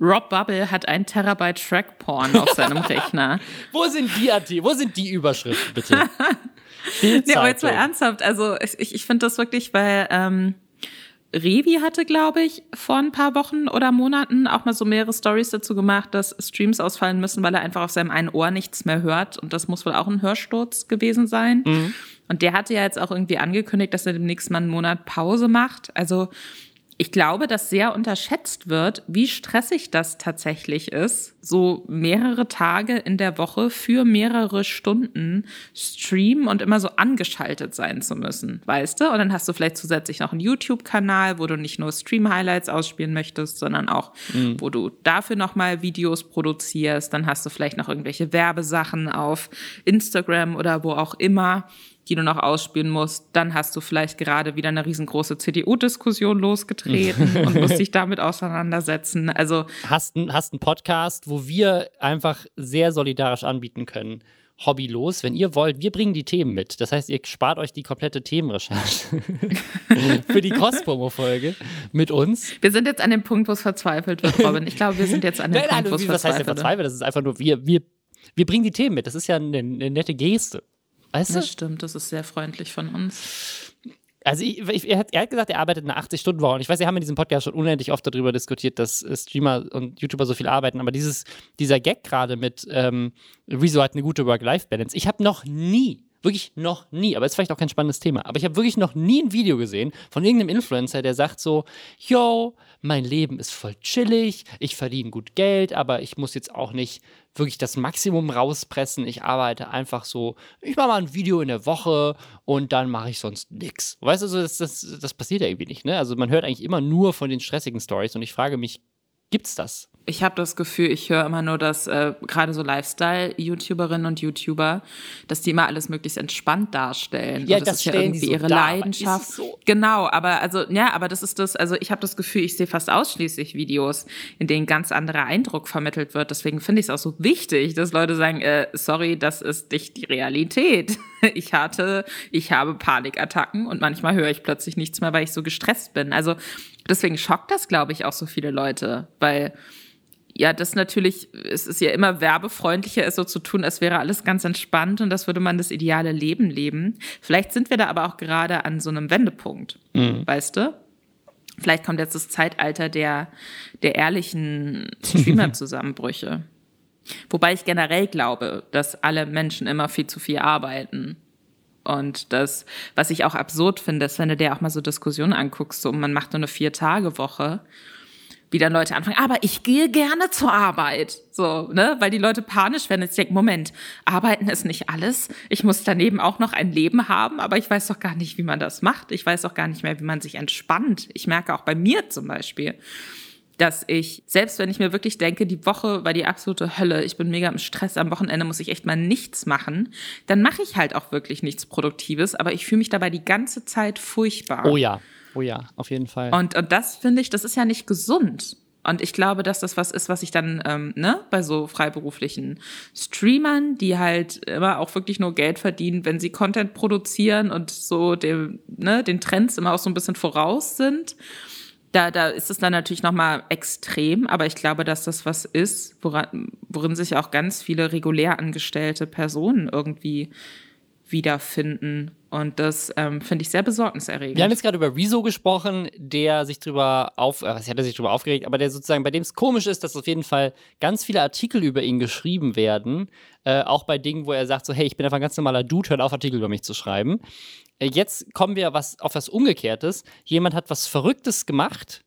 Rob Bubble hat ein Terabyte Track-Porn auf seinem Rechner. Wo sind die Artikel? Wo sind die Überschriften, bitte? nee, aber jetzt mal ernsthaft. Also ich, ich finde das wirklich, weil ähm, Revi hatte, glaube ich, vor ein paar Wochen oder Monaten auch mal so mehrere Stories dazu gemacht, dass Streams ausfallen müssen, weil er einfach auf seinem einen Ohr nichts mehr hört. Und das muss wohl auch ein Hörsturz gewesen sein. Mhm. Und der hatte ja jetzt auch irgendwie angekündigt, dass er demnächst mal einen Monat Pause macht. Also ich glaube, dass sehr unterschätzt wird, wie stressig das tatsächlich ist, so mehrere Tage in der Woche für mehrere Stunden streamen und immer so angeschaltet sein zu müssen, weißt du? Und dann hast du vielleicht zusätzlich noch einen YouTube-Kanal, wo du nicht nur Stream-Highlights ausspielen möchtest, sondern auch, mhm. wo du dafür nochmal Videos produzierst. Dann hast du vielleicht noch irgendwelche Werbesachen auf Instagram oder wo auch immer die du noch ausspielen musst. Dann hast du vielleicht gerade wieder eine riesengroße CDU-Diskussion losgetreten und musst dich damit auseinandersetzen. Also hast einen hast Podcast, wo wir einfach sehr solidarisch anbieten können. Hobbylos, wenn ihr wollt, wir bringen die Themen mit. Das heißt, ihr spart euch die komplette Themenrecherche für die Cross-Promo-Folge mit uns. Wir sind jetzt an dem Punkt, wo es verzweifelt wird, Robin. Ich glaube, wir sind jetzt an dem Punkt, wo es verzweifelt wird. Das heißt ja verzweifelt, das ist einfach nur, wir, wir, wir bringen die Themen mit. Das ist ja eine, eine nette Geste. Weißt du? Das stimmt, das ist sehr freundlich von uns. Also ich, ich, er, hat, er, hat, gesagt, er arbeitet eine 80-Stunden-Woche. Und ich weiß, wir haben in diesem Podcast schon unendlich oft darüber diskutiert, dass äh, Streamer und YouTuber so viel arbeiten. Aber dieses, dieser Gag gerade mit ähm, Rezo hat eine gute Work-Life-Balance. Ich habe noch nie wirklich noch nie, aber ist vielleicht auch kein spannendes Thema, aber ich habe wirklich noch nie ein Video gesehen von irgendeinem Influencer, der sagt so, yo, mein Leben ist voll chillig, ich verdiene gut Geld, aber ich muss jetzt auch nicht wirklich das Maximum rauspressen. Ich arbeite einfach so, ich mache mal ein Video in der Woche und dann mache ich sonst nichts. Weißt du, das, das, das passiert ja irgendwie nicht. Ne? Also man hört eigentlich immer nur von den stressigen Stories und ich frage mich, gibt's das? Ich habe das Gefühl, ich höre immer nur, dass äh, gerade so Lifestyle-YouTuberinnen und YouTuber, dass die immer alles möglichst entspannt darstellen. Ja, das, das ist ja irgendwie so ihre da, Leidenschaft. So? Genau, aber also ja, aber das ist das. Also ich habe das Gefühl, ich sehe fast ausschließlich Videos, in denen ganz anderer Eindruck vermittelt wird. Deswegen finde ich es auch so wichtig, dass Leute sagen, äh, sorry, das ist nicht die Realität. Ich hatte, ich habe Panikattacken und manchmal höre ich plötzlich nichts mehr, weil ich so gestresst bin. Also deswegen schockt das, glaube ich, auch so viele Leute, weil ja, das natürlich, es ist ja immer werbefreundlicher, es so zu tun, als wäre alles ganz entspannt und das würde man das ideale Leben leben. Vielleicht sind wir da aber auch gerade an so einem Wendepunkt, mhm. weißt du? Vielleicht kommt jetzt das Zeitalter der, der ehrlichen Streamer-Zusammenbrüche. Wobei ich generell glaube, dass alle Menschen immer viel zu viel arbeiten. Und das, was ich auch absurd finde, ist, wenn du dir auch mal so Diskussionen anguckst, so man macht nur eine Vier-Tage-Woche wie dann Leute anfangen, aber ich gehe gerne zur Arbeit. So, ne? Weil die Leute panisch werden. Jetzt denken, Moment, arbeiten ist nicht alles. Ich muss daneben auch noch ein Leben haben, aber ich weiß doch gar nicht, wie man das macht. Ich weiß auch gar nicht mehr, wie man sich entspannt. Ich merke auch bei mir zum Beispiel, dass ich, selbst wenn ich mir wirklich denke, die Woche war die absolute Hölle, ich bin mega im Stress, am Wochenende muss ich echt mal nichts machen, dann mache ich halt auch wirklich nichts Produktives, aber ich fühle mich dabei die ganze Zeit furchtbar. Oh ja. Oh ja, auf jeden Fall. Und, und das finde ich, das ist ja nicht gesund. Und ich glaube, dass das was ist, was ich dann ähm, ne, bei so freiberuflichen Streamern, die halt immer auch wirklich nur Geld verdienen, wenn sie Content produzieren und so dem, ne, den Trends immer auch so ein bisschen voraus sind. Da, da ist es dann natürlich nochmal extrem, aber ich glaube, dass das was ist, woran, worin sich auch ganz viele regulär angestellte Personen irgendwie wiederfinden. Und das ähm, finde ich sehr besorgniserregend. Wir haben jetzt gerade über Rezo gesprochen, der sich drüber auf, äh, was hat sich drüber aufgeregt, aber der sozusagen, bei dem es komisch ist, dass auf jeden Fall ganz viele Artikel über ihn geschrieben werden. Äh, auch bei Dingen, wo er sagt, so, hey, ich bin einfach ein ganz normaler Dude, hört auf, Artikel über mich zu schreiben. Äh, jetzt kommen wir was, auf was Umgekehrtes. Jemand hat was Verrücktes gemacht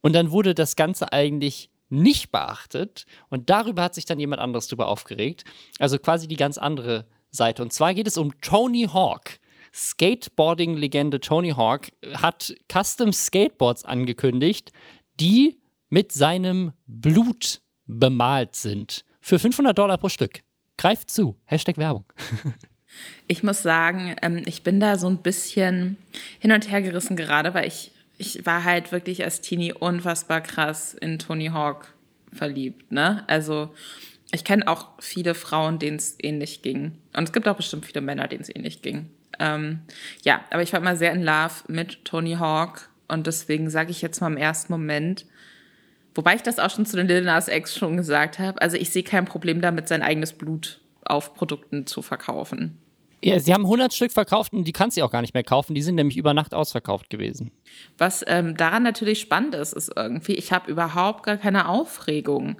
und dann wurde das Ganze eigentlich nicht beachtet und darüber hat sich dann jemand anderes drüber aufgeregt. Also quasi die ganz andere Seite. Und zwar geht es um Tony Hawk. Skateboarding-Legende Tony Hawk hat Custom Skateboards angekündigt, die mit seinem Blut bemalt sind. Für 500 Dollar pro Stück. Greift zu. Hashtag Werbung. Ich muss sagen, ähm, ich bin da so ein bisschen hin und her gerissen gerade, weil ich, ich war halt wirklich als Teenie unfassbar krass in Tony Hawk verliebt. Ne? Also ich kenne auch viele Frauen, denen es ähnlich ging. Und es gibt auch bestimmt viele Männer, denen es ähnlich ging. Ähm, ja, aber ich war immer sehr in Love mit Tony Hawk und deswegen sage ich jetzt mal im ersten Moment, wobei ich das auch schon zu den Lil Nas X schon gesagt habe, also ich sehe kein Problem damit, sein eigenes Blut auf Produkten zu verkaufen. Ja, sie haben 100 Stück verkauft und die kannst du auch gar nicht mehr kaufen. Die sind nämlich über Nacht ausverkauft gewesen. Was ähm, daran natürlich spannend ist, ist irgendwie, ich habe überhaupt gar keine Aufregung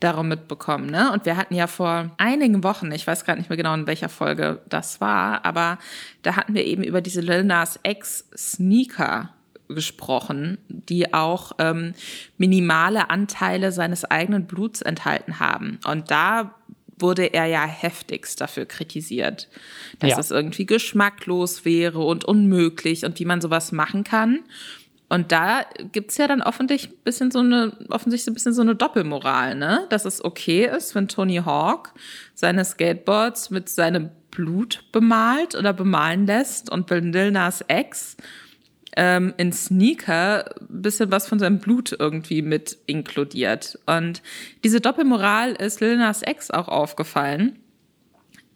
darum mitbekommen. Ne? Und wir hatten ja vor einigen Wochen, ich weiß gerade nicht mehr genau, in welcher Folge das war, aber da hatten wir eben über diese Lil Nas X Sneaker gesprochen, die auch ähm, minimale Anteile seines eigenen Bluts enthalten haben. Und da wurde er ja heftigst dafür kritisiert, dass ja. es irgendwie geschmacklos wäre und unmöglich und wie man sowas machen kann. Und da gibt's ja dann offensichtlich ein bisschen so eine, offensichtlich ein bisschen so eine Doppelmoral, ne? Dass es okay ist, wenn Tony Hawk seine Skateboards mit seinem Blut bemalt oder bemalen lässt und Lil Nas X ähm, in Sneaker ein bisschen was von seinem Blut irgendwie mit inkludiert. Und diese Doppelmoral ist Lil Nas X auch aufgefallen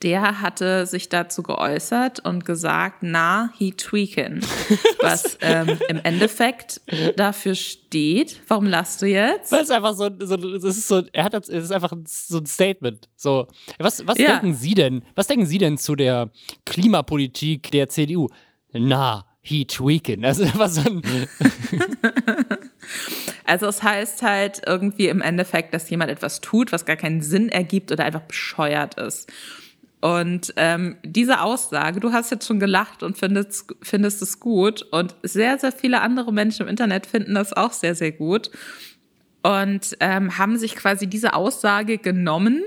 der hatte sich dazu geäußert und gesagt, na, he tweaking. Was ähm, im Endeffekt dafür steht. Warum lachst du jetzt? Das ist einfach so, so das ist so, er hat, das ist einfach so ein Statement. So, was, was ja. denken Sie denn? Was denken Sie denn zu der Klimapolitik der CDU? Na, he. Das ist einfach so ein. Also es heißt halt irgendwie im Endeffekt, dass jemand etwas tut, was gar keinen Sinn ergibt oder einfach bescheuert ist. Und ähm, diese Aussage, du hast jetzt schon gelacht und findest, findest es gut. Und sehr, sehr viele andere Menschen im Internet finden das auch sehr, sehr gut. Und ähm, haben sich quasi diese Aussage genommen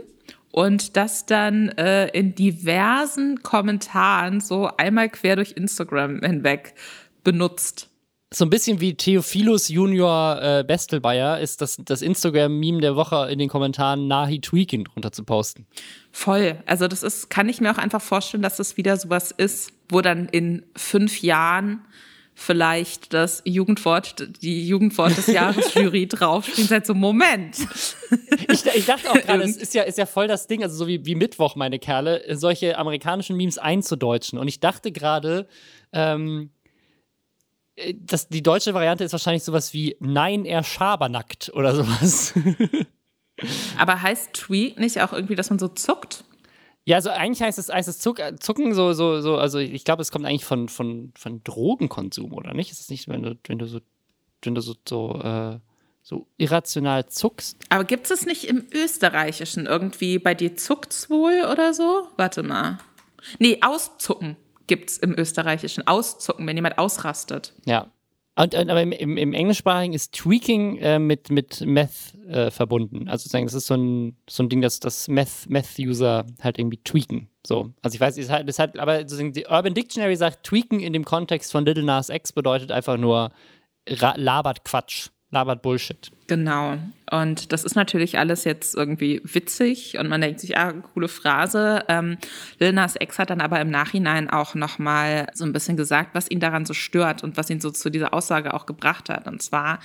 und das dann äh, in diversen Kommentaren so einmal quer durch Instagram hinweg benutzt so ein bisschen wie Theophilus Junior äh, Bestelbayer ist das, das Instagram-Meme der Woche in den Kommentaren Nahi Tweaking drunter zu posten. Voll. Also das ist, kann ich mir auch einfach vorstellen, dass das wieder sowas ist, wo dann in fünf Jahren vielleicht das Jugendwort, die Jugendwort des Jahres Jury draufspielt, halt so Moment. Ich, ich dachte auch gerade, es ist ja, ist ja voll das Ding, also so wie, wie Mittwoch, meine Kerle, solche amerikanischen Memes einzudeutschen. Und ich dachte gerade, ähm, äh, das, die deutsche Variante ist wahrscheinlich sowas wie Nein, er schabernackt oder sowas. Aber heißt Tweet nicht auch irgendwie, dass man so zuckt? Ja, also eigentlich heißt es, heißt es Zuck, Zucken so, so, so, also ich glaube, es kommt eigentlich von, von, von Drogenkonsum, oder nicht? Ist es nicht, wenn du, wenn du so, wenn du so, so, äh, so irrational zuckst? Aber gibt es nicht im Österreichischen irgendwie bei dir zuckt's wohl oder so? Warte mal. Nee, auszucken gibt es im Österreichischen. Auszucken, wenn jemand ausrastet. Ja. Und, aber im, im, im Englischsprachigen ist Tweaking äh, mit, mit Meth äh, verbunden. Also sozusagen, das ist so ein, so ein Ding, dass das Meth-User Meth halt irgendwie tweaken. So. Also ich weiß, ist halt, ist halt, aber sozusagen die Urban Dictionary sagt, tweaken in dem Kontext von Little Nas X bedeutet einfach nur labert Quatsch, labert Bullshit. Genau. Und das ist natürlich alles jetzt irgendwie witzig und man denkt sich, ah, coole Phrase. Ähm, Lil Nas Ex hat dann aber im Nachhinein auch nochmal so ein bisschen gesagt, was ihn daran so stört und was ihn so zu dieser Aussage auch gebracht hat. Und zwar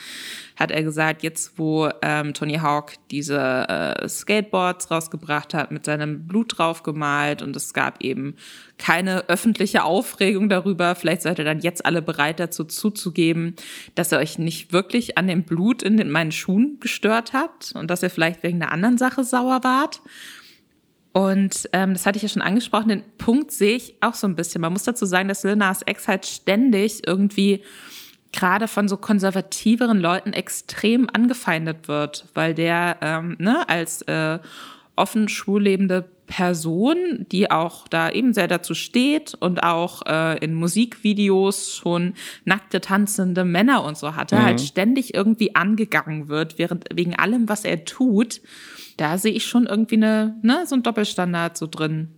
hat er gesagt, jetzt wo ähm, Tony Hawk diese äh, Skateboards rausgebracht hat, mit seinem Blut drauf gemalt und es gab eben keine öffentliche Aufregung darüber, vielleicht seid ihr dann jetzt alle bereit dazu zuzugeben, dass ihr euch nicht wirklich an dem Blut in den, meinen seinen Schuhen gestört hat und dass ihr vielleicht wegen einer anderen Sache sauer wart. Und ähm, das hatte ich ja schon angesprochen, den Punkt sehe ich auch so ein bisschen. Man muss dazu sagen, dass Lil Nas Ex halt ständig irgendwie gerade von so konservativeren Leuten extrem angefeindet wird, weil der ähm, ne, als äh, offen schwullebende Person, die auch da eben sehr dazu steht und auch äh, in Musikvideos schon nackte tanzende Männer und so hatte, mhm. halt ständig irgendwie angegangen wird, während wegen allem, was er tut. Da sehe ich schon irgendwie eine, ne, so ein Doppelstandard so drin.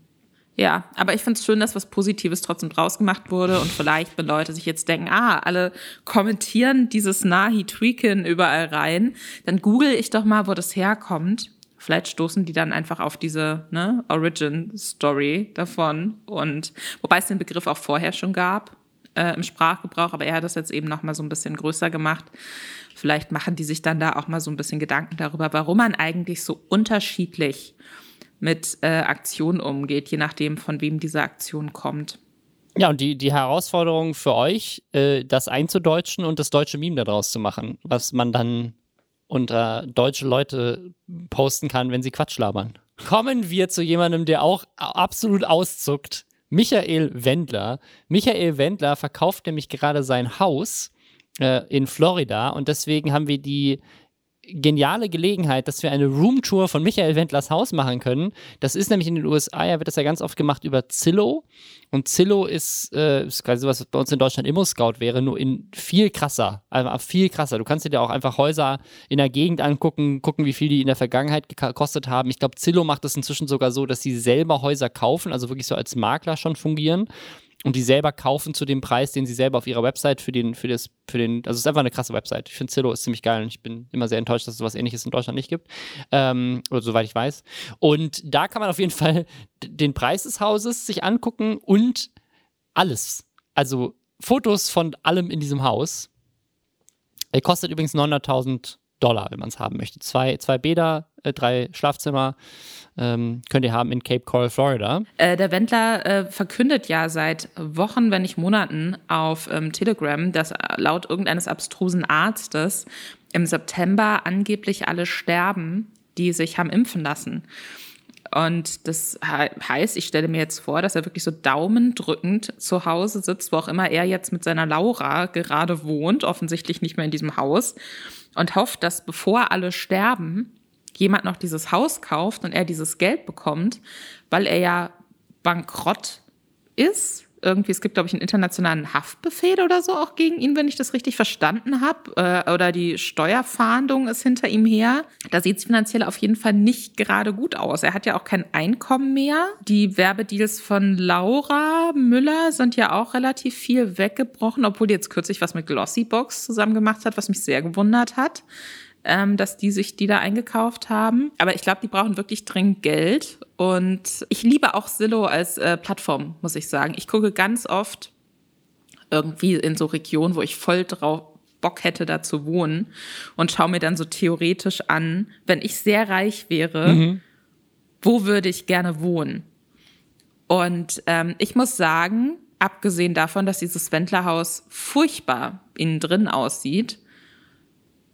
Ja, aber ich finde es schön, dass was Positives trotzdem draus gemacht wurde und vielleicht, wenn Leute sich jetzt denken, ah, alle kommentieren dieses Nahi Tweakin überall rein, dann google ich doch mal, wo das herkommt Vielleicht stoßen die dann einfach auf diese ne, Origin-Story davon. Und wobei es den Begriff auch vorher schon gab äh, im Sprachgebrauch, aber er hat das jetzt eben noch mal so ein bisschen größer gemacht. Vielleicht machen die sich dann da auch mal so ein bisschen Gedanken darüber, warum man eigentlich so unterschiedlich mit äh, Aktionen umgeht, je nachdem, von wem diese Aktion kommt. Ja, und die, die Herausforderung für euch, äh, das einzudeutschen und das deutsche Meme daraus zu machen, was man dann unter deutsche Leute posten kann, wenn sie Quatsch labern. Kommen wir zu jemandem, der auch absolut auszuckt. Michael Wendler. Michael Wendler verkauft nämlich gerade sein Haus äh, in Florida und deswegen haben wir die geniale Gelegenheit, dass wir eine Roomtour von Michael Wendlers Haus machen können. Das ist nämlich in den USA, ja, wird das ja ganz oft gemacht über Zillow. Und Zillow ist, äh, ist quasi sowas, was bei uns in Deutschland Immo-Scout wäre, nur in viel krasser. Also viel krasser. Du kannst dir auch einfach Häuser in der Gegend angucken, gucken, wie viel die in der Vergangenheit gekostet haben. Ich glaube, Zillow macht das inzwischen sogar so, dass sie selber Häuser kaufen, also wirklich so als Makler schon fungieren und die selber kaufen zu dem Preis, den sie selber auf ihrer Website für den, für das, für den, also es ist einfach eine krasse Website. Ich finde Zillow ist ziemlich geil und ich bin immer sehr enttäuscht, dass es sowas ähnliches in Deutschland nicht gibt. Ähm, oder soweit ich weiß. Und da kann man auf jeden Fall den Preis des Hauses sich angucken und alles. Also Fotos von allem in diesem Haus. Er kostet übrigens 900.000 Dollar, wenn man es haben möchte. Zwei, zwei Bäder, äh, drei Schlafzimmer ähm, könnt ihr haben in Cape Coral, Florida. Äh, der Wendler äh, verkündet ja seit Wochen, wenn nicht Monaten auf ähm, Telegram, dass laut irgendeines abstrusen Arztes im September angeblich alle sterben, die sich haben impfen lassen. Und das heißt, ich stelle mir jetzt vor, dass er wirklich so daumendrückend zu Hause sitzt, wo auch immer er jetzt mit seiner Laura gerade wohnt, offensichtlich nicht mehr in diesem Haus und hofft, dass bevor alle sterben, jemand noch dieses Haus kauft und er dieses Geld bekommt, weil er ja bankrott ist irgendwie, es gibt, glaube ich, einen internationalen Haftbefehl oder so auch gegen ihn, wenn ich das richtig verstanden habe. Äh, oder die Steuerfahndung ist hinter ihm her. Da sieht es finanziell auf jeden Fall nicht gerade gut aus. Er hat ja auch kein Einkommen mehr. Die Werbedeals von Laura Müller sind ja auch relativ viel weggebrochen, obwohl die jetzt kürzlich was mit Glossybox zusammen gemacht hat, was mich sehr gewundert hat ähm, dass die sich die da eingekauft haben. Aber ich glaube, die brauchen wirklich dringend Geld. Und ich liebe auch Zillow als äh, Plattform, muss ich sagen. Ich gucke ganz oft irgendwie in so Regionen, wo ich voll drauf Bock hätte, da zu wohnen und schaue mir dann so theoretisch an, wenn ich sehr reich wäre, mhm. wo würde ich gerne wohnen? Und ähm, ich muss sagen, abgesehen davon, dass dieses Wendlerhaus furchtbar innen drin aussieht,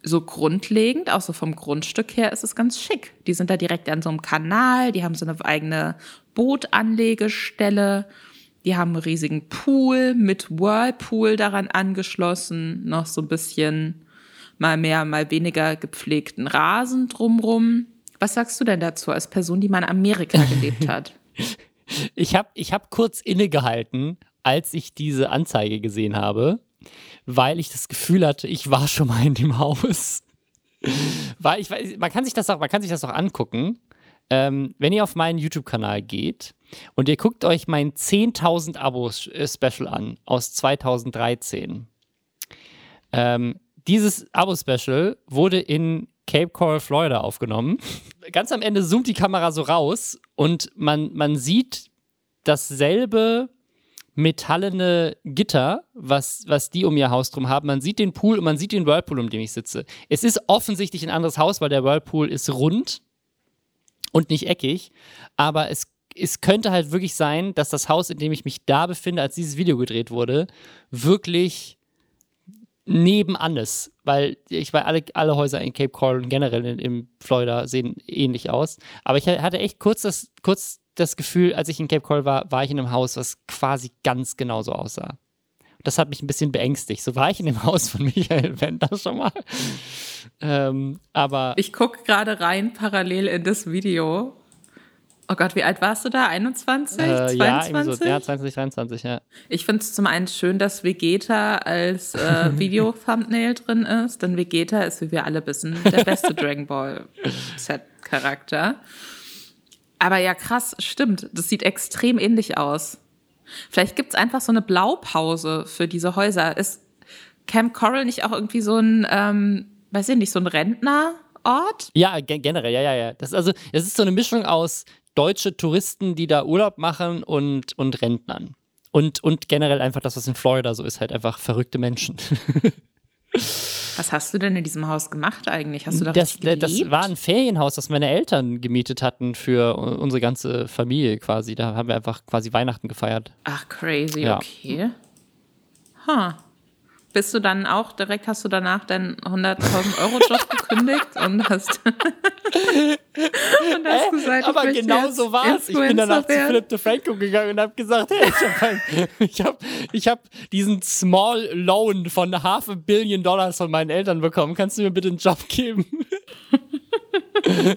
so grundlegend, auch so vom Grundstück her, ist es ganz schick. Die sind da direkt an so einem Kanal, die haben so eine eigene Bootanlegestelle, die haben einen riesigen Pool mit Whirlpool daran angeschlossen, noch so ein bisschen mal mehr, mal weniger gepflegten Rasen drumrum. Was sagst du denn dazu als Person, die mal in Amerika gelebt hat? Ich habe ich hab kurz innegehalten, als ich diese Anzeige gesehen habe weil ich das Gefühl hatte, ich war schon mal in dem Haus. weil ich weiß, man kann sich das auch, man kann sich das auch angucken. Ähm, wenn ihr auf meinen YouTube-Kanal geht und ihr guckt euch mein 10.000 Abo-Special an aus 2013. Ähm, dieses Abo-Special wurde in Cape Coral, Florida aufgenommen. Ganz am Ende zoomt die Kamera so raus und man, man sieht dasselbe metallene Gitter, was, was die um ihr Haus drum haben. Man sieht den Pool und man sieht den Whirlpool, um den ich sitze. Es ist offensichtlich ein anderes Haus, weil der Whirlpool ist rund und nicht eckig. Aber es, es könnte halt wirklich sein, dass das Haus, in dem ich mich da befinde, als dieses Video gedreht wurde, wirklich nebenan ist. Weil ich weiß, alle, alle Häuser in Cape Coral und generell in, in Florida sehen ähnlich aus. Aber ich hatte echt kurz das, kurz das Gefühl, als ich in Cape Coral war, war ich in einem Haus, was quasi ganz genauso aussah. Das hat mich ein bisschen beängstigt. So war ich in dem Haus von Michael Wender schon mal. ähm, aber. Ich gucke gerade rein parallel in das Video. Oh Gott, wie alt warst du da? 21? Äh, 22? Ja, so, ja, 20, 23, ja. Ich finde es zum einen schön, dass Vegeta als äh, Video-Thumbnail drin ist, denn Vegeta ist, wie wir alle wissen, der beste Dragon Ball Set-Charakter. Aber ja, krass, stimmt. Das sieht extrem ähnlich aus. Vielleicht gibt es einfach so eine Blaupause für diese Häuser. Ist Camp Coral nicht auch irgendwie so ein, ähm, weiß ich nicht, so ein Rentnerort? Ja, ge generell, ja, ja, ja. Das, also, das ist so eine Mischung aus deutsche Touristen, die da Urlaub machen und, und Rentnern. Und, und generell einfach das, was in Florida so ist, halt einfach verrückte Menschen. Was hast du denn in diesem Haus gemacht eigentlich? Hast du da das, das war ein Ferienhaus, das meine Eltern gemietet hatten für unsere ganze Familie quasi. Da haben wir einfach quasi Weihnachten gefeiert. Ach, crazy, ja. okay. Huh bist du dann auch direkt, hast du danach deinen 100.000 Euro Job gekündigt und hast, und hast gesagt, aber genau so war es. Ich bin danach zu Philip DeFranco gegangen und habe gesagt, hey, ich habe ich hab diesen Small Loan von half a billion Dollars von meinen Eltern bekommen. Kannst du mir bitte einen Job geben?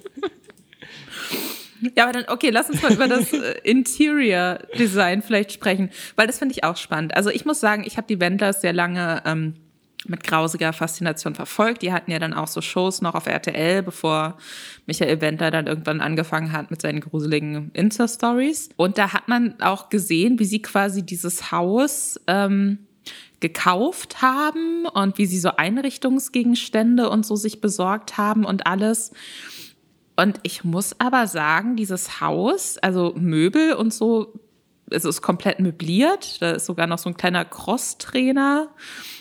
Ja, aber dann, okay, lass uns mal über das äh, Interior Design vielleicht sprechen, weil das finde ich auch spannend. Also ich muss sagen, ich habe die Wendlers sehr lange ähm, mit grausiger Faszination verfolgt. Die hatten ja dann auch so Shows noch auf RTL, bevor Michael Wendler dann irgendwann angefangen hat mit seinen gruseligen Insta-Stories. Und da hat man auch gesehen, wie sie quasi dieses Haus ähm, gekauft haben und wie sie so Einrichtungsgegenstände und so sich besorgt haben und alles. Und ich muss aber sagen, dieses Haus, also Möbel und so, es ist komplett möbliert. Da ist sogar noch so ein kleiner Crosstrainer.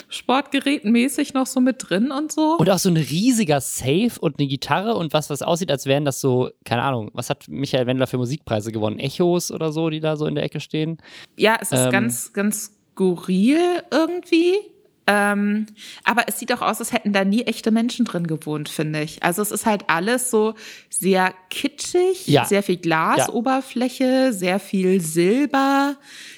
Sportgerätmäßig noch so mit drin und so. Und auch so ein riesiger Safe und eine Gitarre und was, was aussieht, als wären das so, keine Ahnung, was hat Michael Wendler für Musikpreise gewonnen? Echos oder so, die da so in der Ecke stehen? Ja, es ist ähm, ganz, ganz skurril irgendwie. Ähm, aber es sieht auch aus, als hätten da nie echte Menschen drin gewohnt, finde ich. Also es ist halt alles so sehr kitschig, ja. sehr viel Glasoberfläche, ja. sehr viel Silber,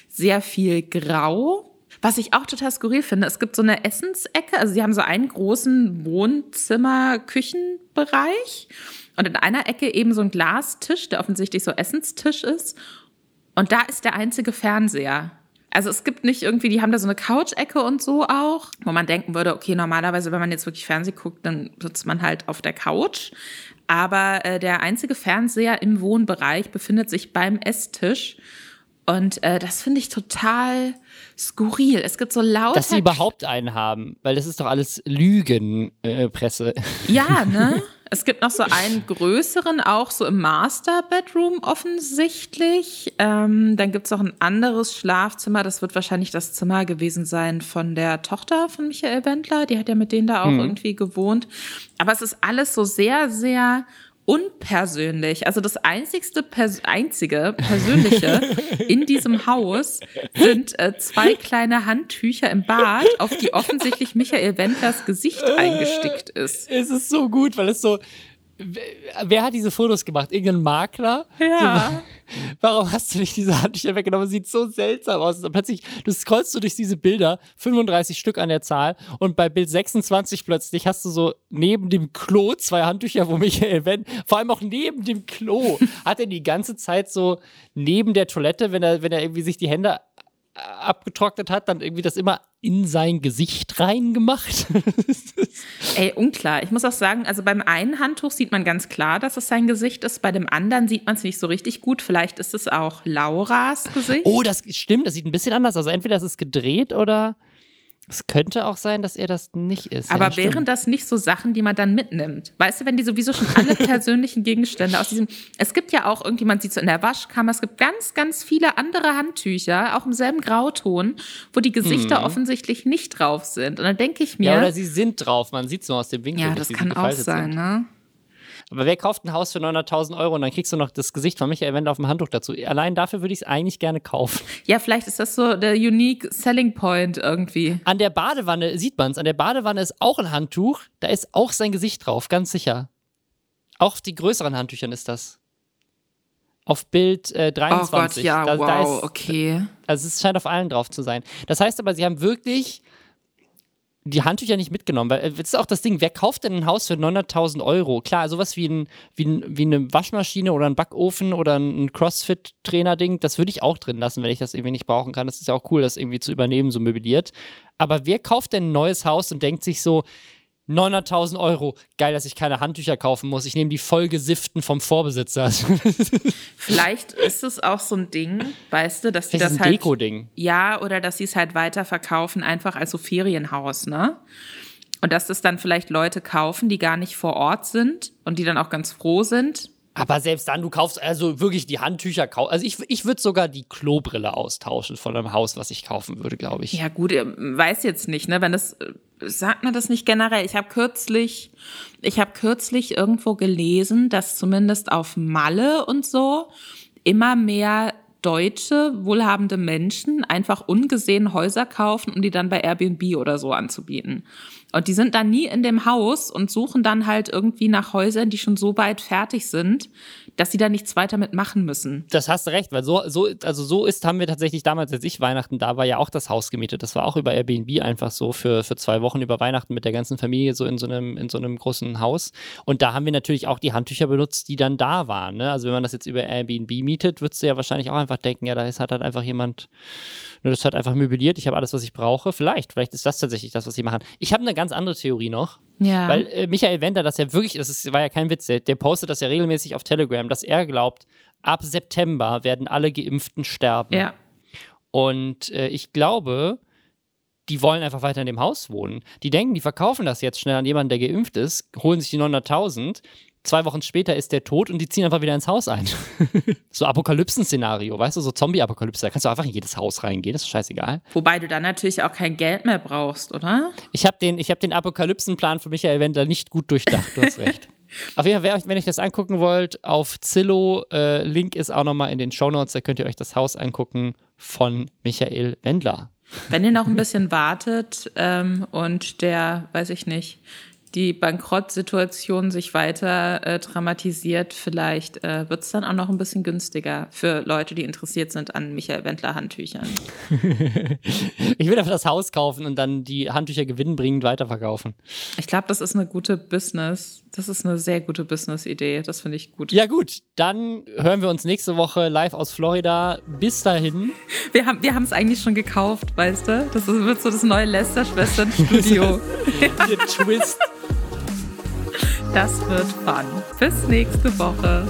sehr viel Grau. Was ich auch total skurril finde, es gibt so eine Essensecke, also sie haben so einen großen Wohnzimmer-Küchenbereich und in einer Ecke eben so ein Glastisch, der offensichtlich so Essenstisch ist Und da ist der einzige Fernseher. Also es gibt nicht irgendwie, die haben da so eine Couch-Ecke und so auch, wo man denken würde, okay, normalerweise, wenn man jetzt wirklich Fernsehen guckt, dann sitzt man halt auf der Couch. Aber äh, der einzige Fernseher im Wohnbereich befindet sich beim Esstisch. Und äh, das finde ich total skurril. Es gibt so lauter. Dass sie überhaupt einen haben, weil das ist doch alles Lügenpresse. Äh, ja, ne? Es gibt noch so einen größeren, auch so im Master Bedroom offensichtlich. Ähm, dann gibt es noch ein anderes Schlafzimmer. Das wird wahrscheinlich das Zimmer gewesen sein von der Tochter von Michael Wendler. Die hat ja mit denen da auch hm. irgendwie gewohnt. Aber es ist alles so sehr, sehr unpersönlich. Also das einzigste, pers einzige persönliche in diesem Haus sind äh, zwei kleine Handtücher im Bad, auf die offensichtlich Michael Wendlers Gesicht eingestickt ist. Es ist so gut, weil es so Wer hat diese Fotos gemacht? Irgendein Makler? Ja. So, warum hast du nicht diese Handtücher weggenommen? Sieht so seltsam aus. Und plötzlich, du scrollst du durch diese Bilder, 35 Stück an der Zahl, und bei Bild 26 plötzlich hast du so neben dem Klo zwei Handtücher, wo Michael Wendt, vor allem auch neben dem Klo, hat er die ganze Zeit so neben der Toilette, wenn er, wenn er irgendwie sich die Hände abgetrocknet hat, dann irgendwie das immer in sein Gesicht reingemacht. Ey, unklar. Ich muss auch sagen, also beim einen Handtuch sieht man ganz klar, dass es sein Gesicht ist. Bei dem anderen sieht man es nicht so richtig gut. Vielleicht ist es auch Lauras Gesicht. Oh, das stimmt. Das sieht ein bisschen anders aus. Also entweder ist es gedreht oder es könnte auch sein, dass er das nicht ist. Aber ja, wären das nicht so Sachen, die man dann mitnimmt? Weißt du, wenn die sowieso schon alle persönlichen Gegenstände aus diesem. Es gibt ja auch irgendwie, man sieht so in der Waschkammer, es gibt ganz, ganz viele andere Handtücher, auch im selben Grauton, wo die Gesichter mhm. offensichtlich nicht drauf sind. Und dann denke ich mir. Ja, oder sie sind drauf, man sieht es nur aus dem Winkel. Ja, das kann auch sein, sind. ne? Aber wer kauft ein Haus für 900.000 Euro und dann kriegst du noch das Gesicht von Michael Wendler auf dem Handtuch dazu? Allein dafür würde ich es eigentlich gerne kaufen. Ja, vielleicht ist das so der unique selling point irgendwie. An der Badewanne sieht man es. An der Badewanne ist auch ein Handtuch. Da ist auch sein Gesicht drauf, ganz sicher. Auch auf die größeren Handtüchern ist das. Auf Bild äh, 23. Oh Gott, ja, da, wow, da ist, okay. Also es scheint auf allen drauf zu sein. Das heißt aber, sie haben wirklich die Handtücher nicht mitgenommen, weil das ist auch das Ding, wer kauft denn ein Haus für 900.000 Euro? Klar, sowas wie, ein, wie, ein, wie eine Waschmaschine oder ein Backofen oder ein Crossfit-Trainer-Ding, das würde ich auch drin lassen, wenn ich das irgendwie nicht brauchen kann. Das ist ja auch cool, das irgendwie zu übernehmen, so möbliert. Aber wer kauft denn ein neues Haus und denkt sich so, 900.000 Euro. Geil, dass ich keine Handtücher kaufen muss. Ich nehme die vollgesifften vom Vorbesitzer. Vielleicht ist es auch so ein Ding, weißt du, dass die das ein halt. Deko-Ding. Ja, oder dass sie es halt weiterverkaufen, einfach als so Ferienhaus, ne? Und dass das dann vielleicht Leute kaufen, die gar nicht vor Ort sind und die dann auch ganz froh sind, aber selbst dann, du kaufst also wirklich die Handtücher. Also ich, ich würde sogar die Klobrille austauschen von einem Haus, was ich kaufen würde, glaube ich. Ja gut, weiß jetzt nicht, ne? Wenn das sagt man das nicht generell. Ich habe kürzlich, ich habe kürzlich irgendwo gelesen, dass zumindest auf Malle und so immer mehr deutsche wohlhabende Menschen einfach ungesehen Häuser kaufen, um die dann bei Airbnb oder so anzubieten. Und die sind dann nie in dem Haus und suchen dann halt irgendwie nach Häusern, die schon so weit fertig sind, dass sie da nichts weiter mitmachen müssen. Das hast du recht, weil so, so, also so ist, haben wir tatsächlich damals, als ich Weihnachten da war, ja auch das Haus gemietet. Das war auch über Airbnb einfach so für, für zwei Wochen über Weihnachten mit der ganzen Familie so in so einem, in so einem großen Haus. Und da haben wir natürlich auch die Handtücher benutzt, die dann da waren. Ne? Also wenn man das jetzt über Airbnb mietet, würdest du ja wahrscheinlich auch einfach denken, ja, da ist halt, halt einfach jemand, ne, das hat einfach möbliert, ich habe alles, was ich brauche. Vielleicht, vielleicht ist das tatsächlich das, was sie machen. Ich habe eine ganz andere Theorie noch. Ja. Weil äh, Michael Wender das ja wirklich, das ist, war ja kein Witz, der, der postet das ja regelmäßig auf Telegram, dass er glaubt, ab September werden alle Geimpften sterben. Ja. Und äh, ich glaube, die wollen einfach weiter in dem Haus wohnen. Die denken, die verkaufen das jetzt schnell an jemanden, der geimpft ist, holen sich die 900.000 zwei Wochen später ist der tot und die ziehen einfach wieder ins Haus ein. so Apokalypsen-Szenario, weißt du, so Zombie-Apokalypse. Da kannst du einfach in jedes Haus reingehen, das ist scheißegal. Wobei du dann natürlich auch kein Geld mehr brauchst, oder? Ich habe den, hab den Apokalypsen-Plan von Michael Wendler nicht gut durchdacht, du hast recht. Auf jeden Fall, wenn ihr euch das angucken wollt, auf Zillow, äh, Link ist auch nochmal in den Shownotes, da könnt ihr euch das Haus angucken von Michael Wendler. Wenn ihr noch ein bisschen wartet ähm, und der, weiß ich nicht, die Bankrottsituation sich weiter äh, dramatisiert, vielleicht äh, wird es dann auch noch ein bisschen günstiger für Leute, die interessiert sind an Michael Wendler Handtüchern. ich will einfach das Haus kaufen und dann die Handtücher gewinnbringend weiterverkaufen. Ich glaube, das ist eine gute Business. Das ist eine sehr gute Business-Idee. Das finde ich gut. Ja, gut. Dann hören wir uns nächste Woche live aus Florida. Bis dahin. Wir haben wir es eigentlich schon gekauft, weißt du? Das wird so das neue Lester-Schwestern-Studio. Der Twist. Das wird fun. Bis nächste Woche.